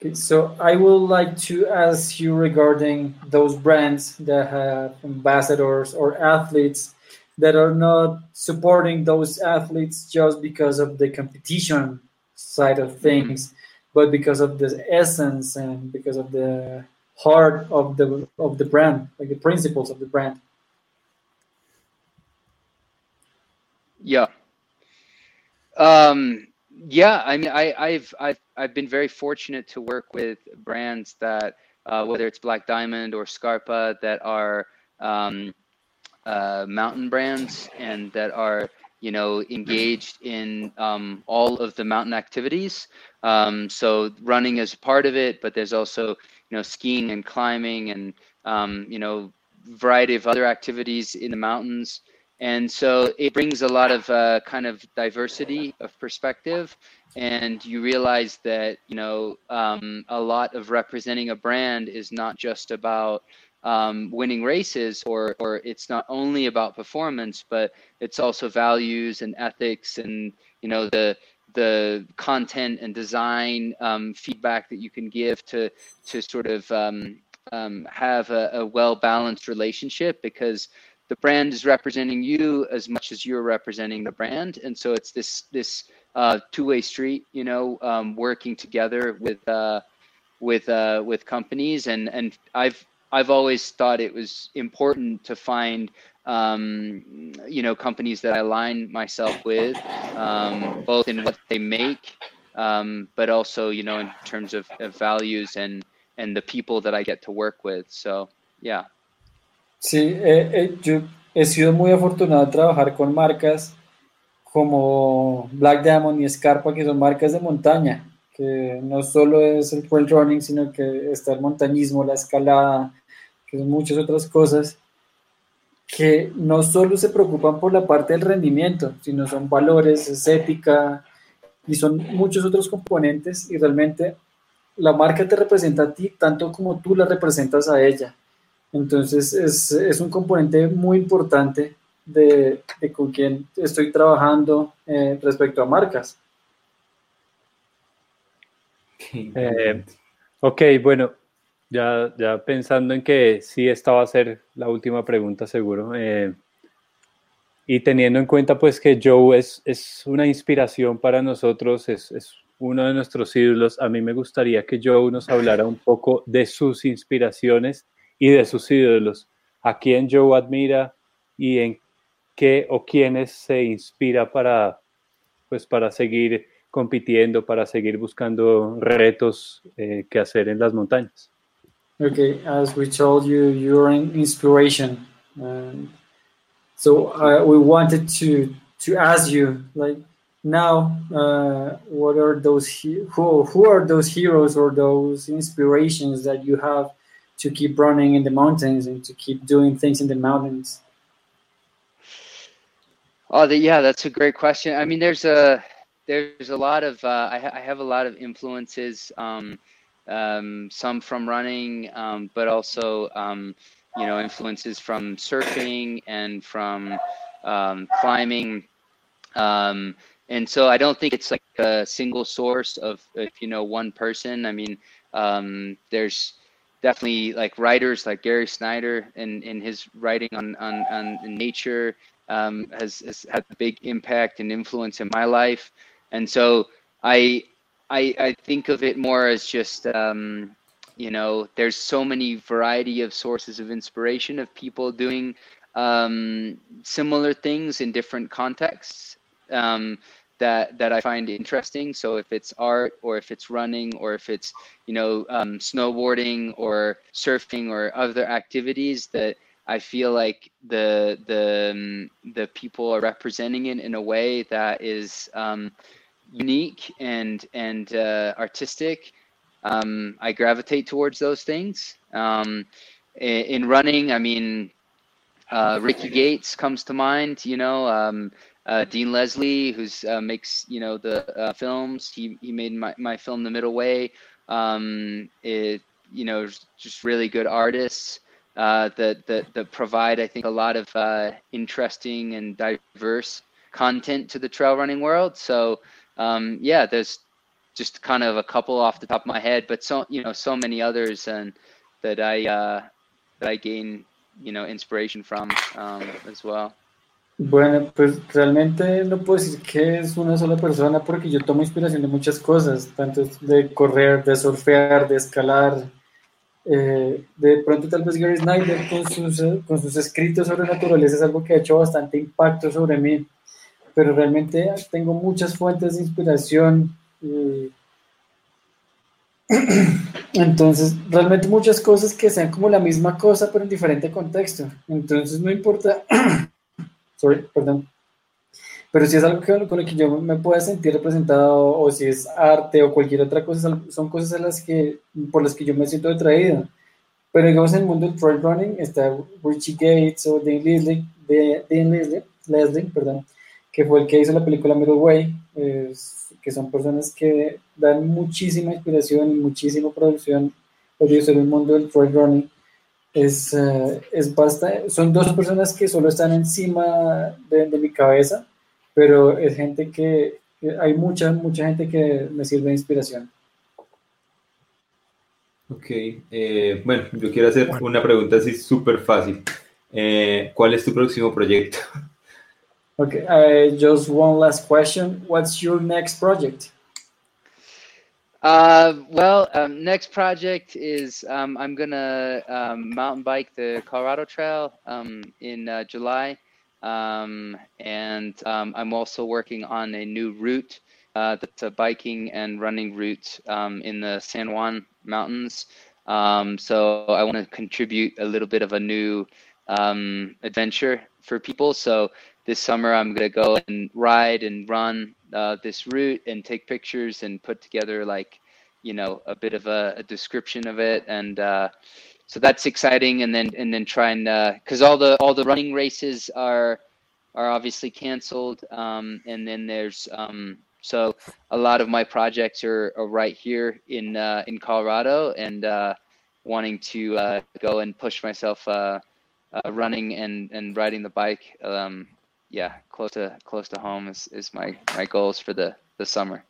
Okay, so I would like to ask you regarding those brands that have ambassadors or athletes that are not supporting those athletes just because of the competition side of things, but because of the essence and because of the heart of the of the brand, like the principles of the brand. Yeah. Um, yeah, I mean, I, I've, I've, I've been very fortunate to work with brands that, uh, whether it's Black Diamond or Scarpa, that are um, uh, mountain brands and that are, you know, engaged in um, all of the mountain activities. Um, so running is part of it, but there's also, you know, skiing and climbing and, um, you know, variety of other activities in the mountains and so it brings a lot of uh, kind of diversity of perspective and you realize that you know um, a lot of representing a brand is not just about um, winning races or or it's not only about performance but it's also values and ethics and you know the the content and design um, feedback that you can give to to sort of um, um, have a, a well balanced relationship because the brand is representing you as much as you're representing the brand, and so it's this this uh, two way street, you know, um, working together with uh, with uh, with companies, and and I've I've always thought it was important to find um, you know companies that I align myself with, um, both in what they make, um, but also you know in terms of, of values and and the people that I get to work with. So yeah. Sí, eh, eh, yo he sido muy afortunado de trabajar con marcas como Black Diamond y Scarpa, que son marcas de montaña, que no solo es el trail running, sino que está el montañismo, la escalada, que son muchas otras cosas que no solo se preocupan por la parte del rendimiento, sino son valores, estética y son muchos otros componentes y realmente la marca te representa a ti tanto como tú la representas a ella. Entonces es, es un componente muy importante de, de, con quien estoy trabajando eh, respecto a marcas. Eh, ok, bueno, ya, ya pensando en que sí, esta va a ser la última pregunta seguro. Eh, y teniendo en cuenta pues que Joe es, es una inspiración para nosotros, es, es, uno de nuestros ídolos, a mí me gustaría que Joe nos hablara un poco de sus inspiraciones y de sus ídolos. ¿A quién Joe admira y en qué o quiénes se inspira para, pues, para seguir compitiendo, para seguir buscando retos eh, que hacer en las montañas? Okay, as we told you, you're an inspiration. Um, so uh, we wanted to to ask you, like, now, uh, what are those who who are those heroes or those inspirations that you have to keep running in the mountains and to keep doing things in the mountains? Oh, the, yeah, that's a great question. I mean, there's a there's a lot of uh, I, I, have a lot of influences. Um, um, some from running, um, but also um, you know influences from surfing and from um, climbing. Um, and so I don't think it's like a single source of if you know one person. I mean, um, there's definitely like writers like Gary Snyder and in his writing on on, on nature um, has, has had a big impact and influence in my life. And so I I, I think of it more as just um, you know there's so many variety of sources of inspiration of people doing um, similar things in different contexts um, that that I find interesting. So if it's art or if it's running or if it's you know um, snowboarding or surfing or other activities that I feel like the the um, the people are representing it in a way that is um, unique and and uh, artistic, um, I gravitate towards those things. Um, in, in, running, I mean, uh, Rickey Gates comes to mind. You know, um, uh, Dean Leslie, who's uh, makes you know the uh, films. He he made my, my film The Middle Way. Um, it you know just really good artists. Uh, that, that that provide, I think, a lot of interesting and diverse content to the trail running world. So um, yeah, there's just kind of a couple off the top of my head, but so you know, so many others, and that I uh, that I gain you know inspiration from um, as well. Bueno, pues realmente no puedo decir que es una sola persona porque yo tomo inspiración de muchas cosas, tanto de correr, de surfear, de escalar. Eh, de pronto tal vez Gary Snyder con sus, con sus escritos sobre naturaleza es algo que ha hecho bastante impacto sobre mí pero realmente tengo muchas fuentes de inspiración. *clears throat* entonces, realmente muchas cosas que sean como la misma cosa, pero en diferente contexto. Entonces, no importa. *clears throat* Sorry, perdón. Pero si es algo con lo que yo me pueda sentir representado, o si es arte o cualquier otra cosa, son cosas las que, por las que yo me siento atraído. Pero digamos, en el mundo del trail running está Richie Gates o Dean Leslie, Dean Leslie, Leslie perdón, que fue el que hizo la película Middle Way, que son personas que dan muchísima inspiración y muchísima producción audiovisual en el mundo del trail running. Es, uh, es basta, son dos personas que solo están encima de, de, mi cabeza, pero es gente que, hay mucha, mucha gente que me sirve de inspiración. Ok, eh, bueno, yo quiero hacer una pregunta así súper fácil. Eh, ¿Cuál es tu próximo proyecto? *laughs* Okay, uh, just one last question. What's your next project? Uh, well, um, next project is um, I'm gonna um, mountain bike the Colorado Trail um, in uh, July, um, and um, I'm also working on a new route uh, that's a biking and running route in the San Juan Mountains. Um, so I want to contribute a little bit of a new um, adventure for people. So this summer I'm gonna go and ride and run uh, this route and take pictures and put together like you know a bit of a, a description of it. And uh, so that's exciting. And then and then try and because all the all the running races are are obviously canceled. Um, and then there's um, so a lot of my projects are, are right here in uh, in Colorado and uh, wanting to uh, go and push myself uh, uh, running and, and riding the bike um, yeah close to close to home is, is my my goals for the the summer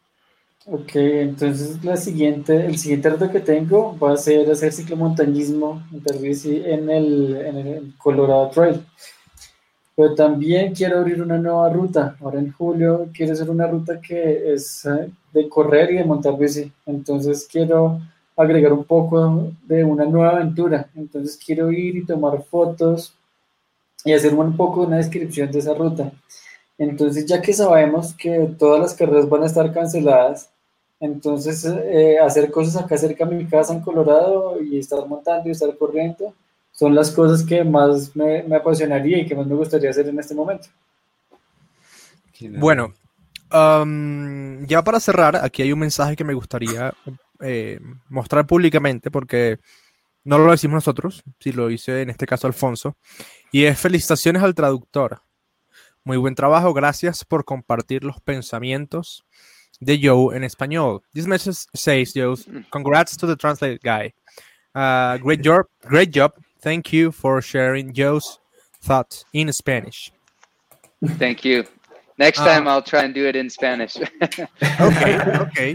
Ok, entonces la siguiente, el siguiente reto que tengo va a ser hacer ciclomontañismo en el, en el Colorado Trail. Pero también quiero abrir una nueva ruta. Ahora en julio quiero hacer una ruta que es eh, de correr y de montar bici. Entonces quiero agregar un poco de una nueva aventura. Entonces quiero ir y tomar fotos y hacer un poco una descripción de esa ruta. Entonces, ya que sabemos que todas las carreras van a estar canceladas, entonces eh, hacer cosas acá cerca de mi casa en Colorado y estar montando y estar corriendo son las cosas que más me, me apasionaría y que más me gustaría hacer en este momento. Bueno, ya para cerrar, aquí hay un mensaje que me gustaría eh, mostrar públicamente porque no lo decimos nosotros, si lo dice en este caso Alfonso, y es felicitaciones al traductor. Muy buen trabajo, gracias por compartir los pensamientos de Joe en español. This message says, Joe, congrats to the translate guy. Uh, great *laughs* job, great job. Thank you for sharing Joe's thoughts in Spanish. thank you next Ah. time i'll try and do it in spanish *laughs* Ok, ok.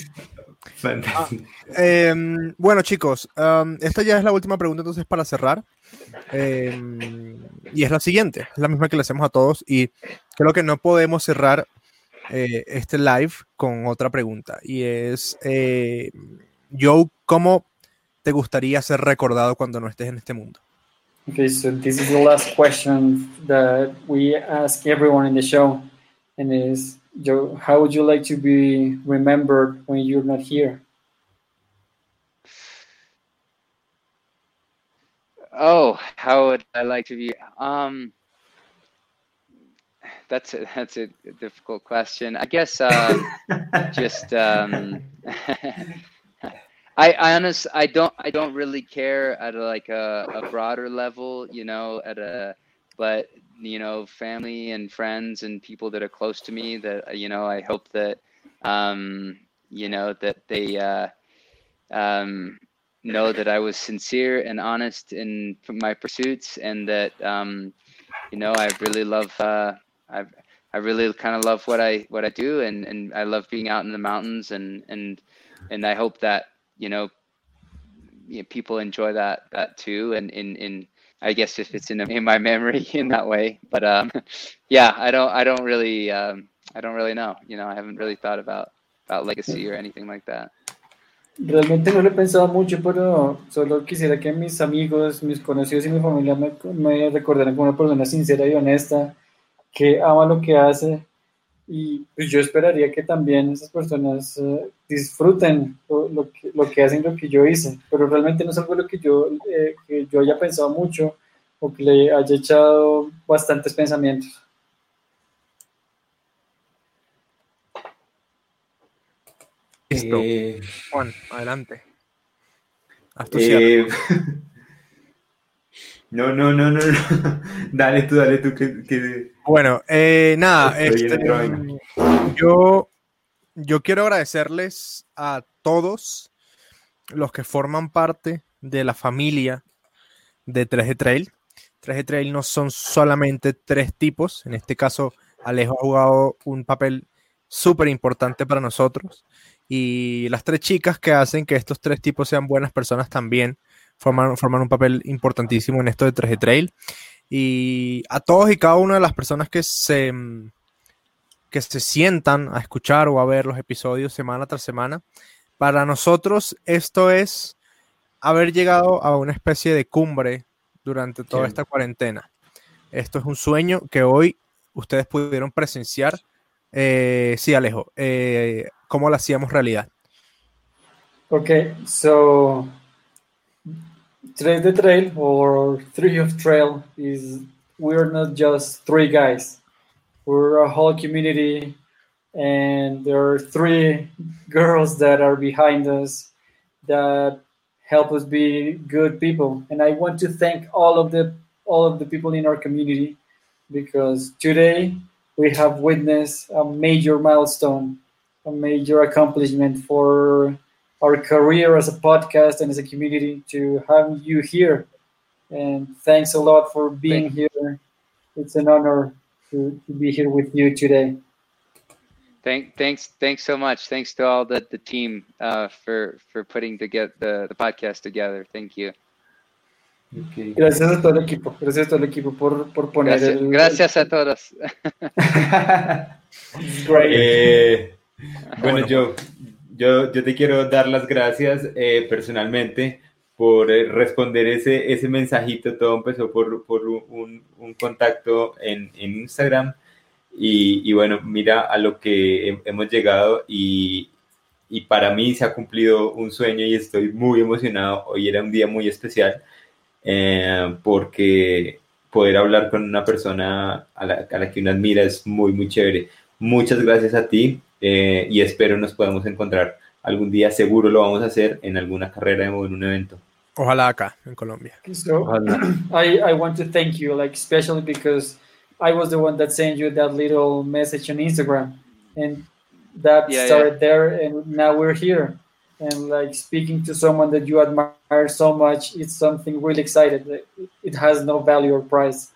Fantástico. *laughs* Em, bueno, chicos, em, esta ya es la última pregunta entonces para cerrar. Em, y es la siguiente, es la misma que le hacemos a todos y creo que no podemos cerrar eh, este live con otra pregunta. Y es, eh, Joe, ¿cómo te gustaría ser recordado cuando no estés en este mundo? Okay, so this is the last question that we ask everyone in the show, and is How would you like to be remembered when you're not here? oh how would i like to be um that's a that's a difficult question i guess uh, *laughs* just um *laughs* I, I honest I don't I don't really care at a, like a, a broader level, you know, at a but you know, family and friends and people that are close to me that uh, you know, I hope that um you know that they uh um know that I was sincere and honest in my pursuits and that um you know, I really love uh I I really kind of love what I what I do and and I love being out in the mountains and and and I hope that you know, you know, people enjoy that that too and in in I guess if it's in in my memory *laughs* in that way but um *laughs* yeah I don't I don't really um I don't really know you know I haven't really thought about about legacy or anything like that Realmente no lo he pensado mucho, pero solo quisiera que mis amigos, mis conocidos y mi familia me, me recordaran como una persona sincera y honesta, que ama lo que hace. Y pues yo esperaría que también esas personas eh, disfruten lo, lo que, lo que hacen, lo que yo hice. Pero realmente no es algo lo que yo, eh, que yo haya pensado mucho o que le haya echado bastantes pensamientos. Listo. Eh, Juan, adelante. Haz tu cierre. eh, *laughs* no, no, no, no, no. *laughs* Dale tú, dale tú, que, que- Bueno, eh, nada, este, yo, yo quiero agradecerles a todos los que forman parte de la familia de 3G Trail. 3G Trail no son solamente tres tipos, en este caso Alejo ha jugado un papel súper importante para nosotros. Y las tres chicas que hacen que estos tres tipos sean buenas personas también forman, forman un papel importantísimo en esto de 3G Trail. Y a todos y cada una de las personas que se, que se sientan a escuchar o a ver los episodios semana tras semana, para nosotros esto es haber llegado a una especie de cumbre durante toda Sí. esta cuarentena. Esto es un sueño que hoy ustedes pudieron presenciar. Eh, sí, Alejo, eh, cómo lo hacíamos realidad. Okay, so Trail the Trail or Three of Trail is we're not just three guys. We're a whole community and there are three girls that are behind us that help us be good people. And I want to thank all of the all of the people in our community because today we have witnessed a major milestone, a major accomplishment for our career as a podcast and as a community to have you here. And thanks a lot for being here. It's an honor to, to be here with you today. Thank, thanks, thanks so much. Thanks to all the, the team uh, for for putting to get the, the podcast together. Thank you. Ok. Gracias a todo el equipo. Gracias a todo el equipo por, por poner Gracias, el. gracias a todos. *laughs* Great. Eh, bueno, yo, yo, yo te quiero dar las gracias eh, personalmente por eh, responder ese, ese mensajito. Todo empezó por, por un, un contacto en, en Instagram. Y, y, bueno, mira a lo que he- hemos llegado y, y para mí se ha cumplido un sueño y estoy muy emocionado. Hoy era un día muy especial eh, porque poder hablar con una persona a la, a la que uno admira es muy, muy chévere. Muchas gracias a ti eh, y espero nos podamos encontrar algún día. Seguro lo vamos a hacer en alguna carrera o en un evento. Ojalá acá, en Colombia. So Ojalá. *clears throat* I, I want to thank you, like especially because I was the one that sent you that little message on Instagram, and that Yeah, started there, and now we're here, and like speaking to someone that you admire so much, it's something really excited. It- It has no value or price,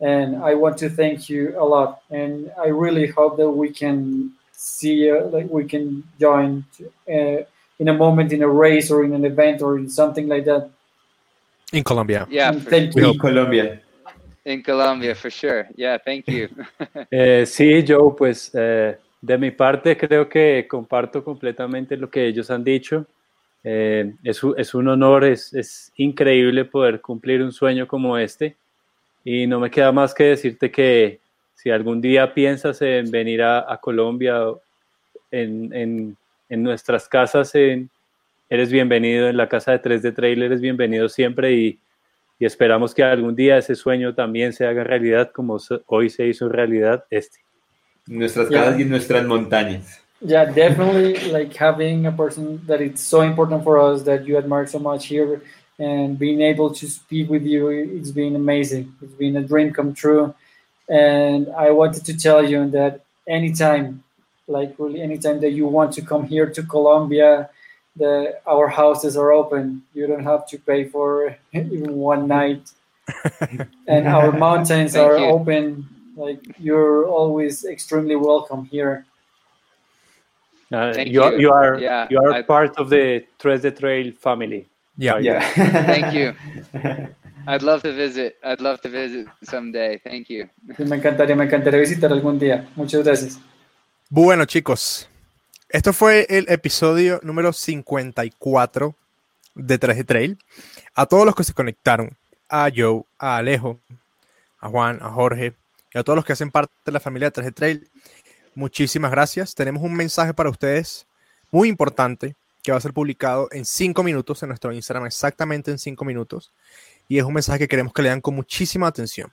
and I want to thank you a lot, and I really hope that we can see, uh, like we can join uh, in a moment in a race or in an event or in something like that. En Colombia. Yeah, thank you. hope. Colombia. in Colombia for sure. Yeah, thank you. *laughs* Eh, sí, Joe, pues eh, de mi parte creo que comparto completamente lo que ellos han dicho. Eh, es, es un honor, es, es increíble poder cumplir un sueño como este. Y no me queda más que decirte que si algún día piensas en venir a, a Colombia, en, en- en nuestras casas, en- eres bienvenido, en la casa de 3 de Trail eres bienvenido siempre y, y esperamos que algún día ese sueño también se haga realidad como hoy se hizo realidad este. Nuestras Yeah. casas y nuestras montañas. Yeah, definitely like having a person that it's so important for us that you admire so much here and being able to speak with you, it's been amazing. It's been a dream come true. And I wanted to tell you that anytime, like really anytime that you want to come here to Colombia, the our houses are open. You don't have to pay for *laughs* even one night. *laughs* and our mountains are you. open. Like you're always extremely welcome here. Uh, Thank you, are, you. you are Yeah, you are I- part of the Tres de Trail family. Yeah. Right. Yeah. Thank you. *laughs* I'd love to visit. I'd love to visit someday. Thank you. Me encantaría, me encantaría visitar algún día. Muchas gracias. Bueno, chicos, esto fue el episodio número 54 de 3G Trail. A todos los que se conectaron, a Joe, a Alejo, a Juan, a Jorge y a todos los que hacen parte de la familia de 3G Trail, muchísimas gracias. Tenemos un mensaje para ustedes muy importante que va a ser publicado en 5 minutos en nuestro Instagram, exactamente en 5 minutos. Y es un mensaje que queremos que lean con muchísima atención.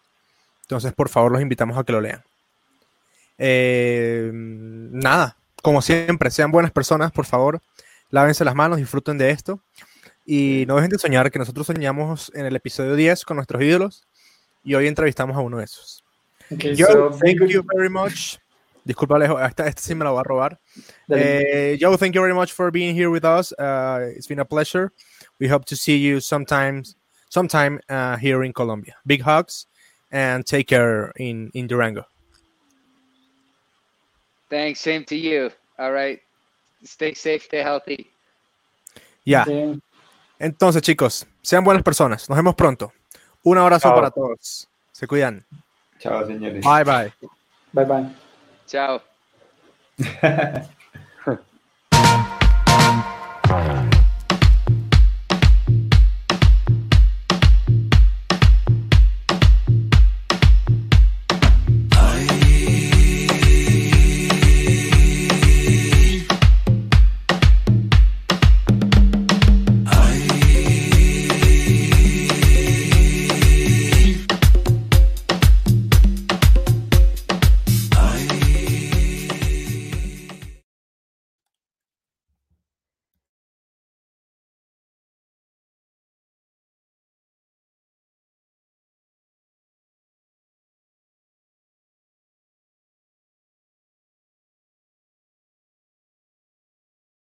Entonces, por favor, los invitamos a que lo lean. Eh, nada, como siempre, sean buenas personas, por favor, lávense las manos, disfruten de esto y no dejen de soñar que nosotros soñamos en el episodio 10 con nuestros ídolos y hoy entrevistamos a uno de esos. Okay, Joe, so thank you very much. Disculpa, Alejo, esta, esta sí me la voy a robar. Eh, Joe, thank you very much for being here with us. Uh, it's been a pleasure. We hope to see you sometimes, sometime uh, here in Colombia. Big hugs and take care in, in Durango. Thanks. Same to you. All right. Stay safe, stay healthy. Yeah. Entonces, chicos, sean buenas personas. Nos vemos pronto. Un abrazo Chao. para todos. Se cuidan. Chao, señores. Bye, bye. Bye, bye. Chao. *laughs*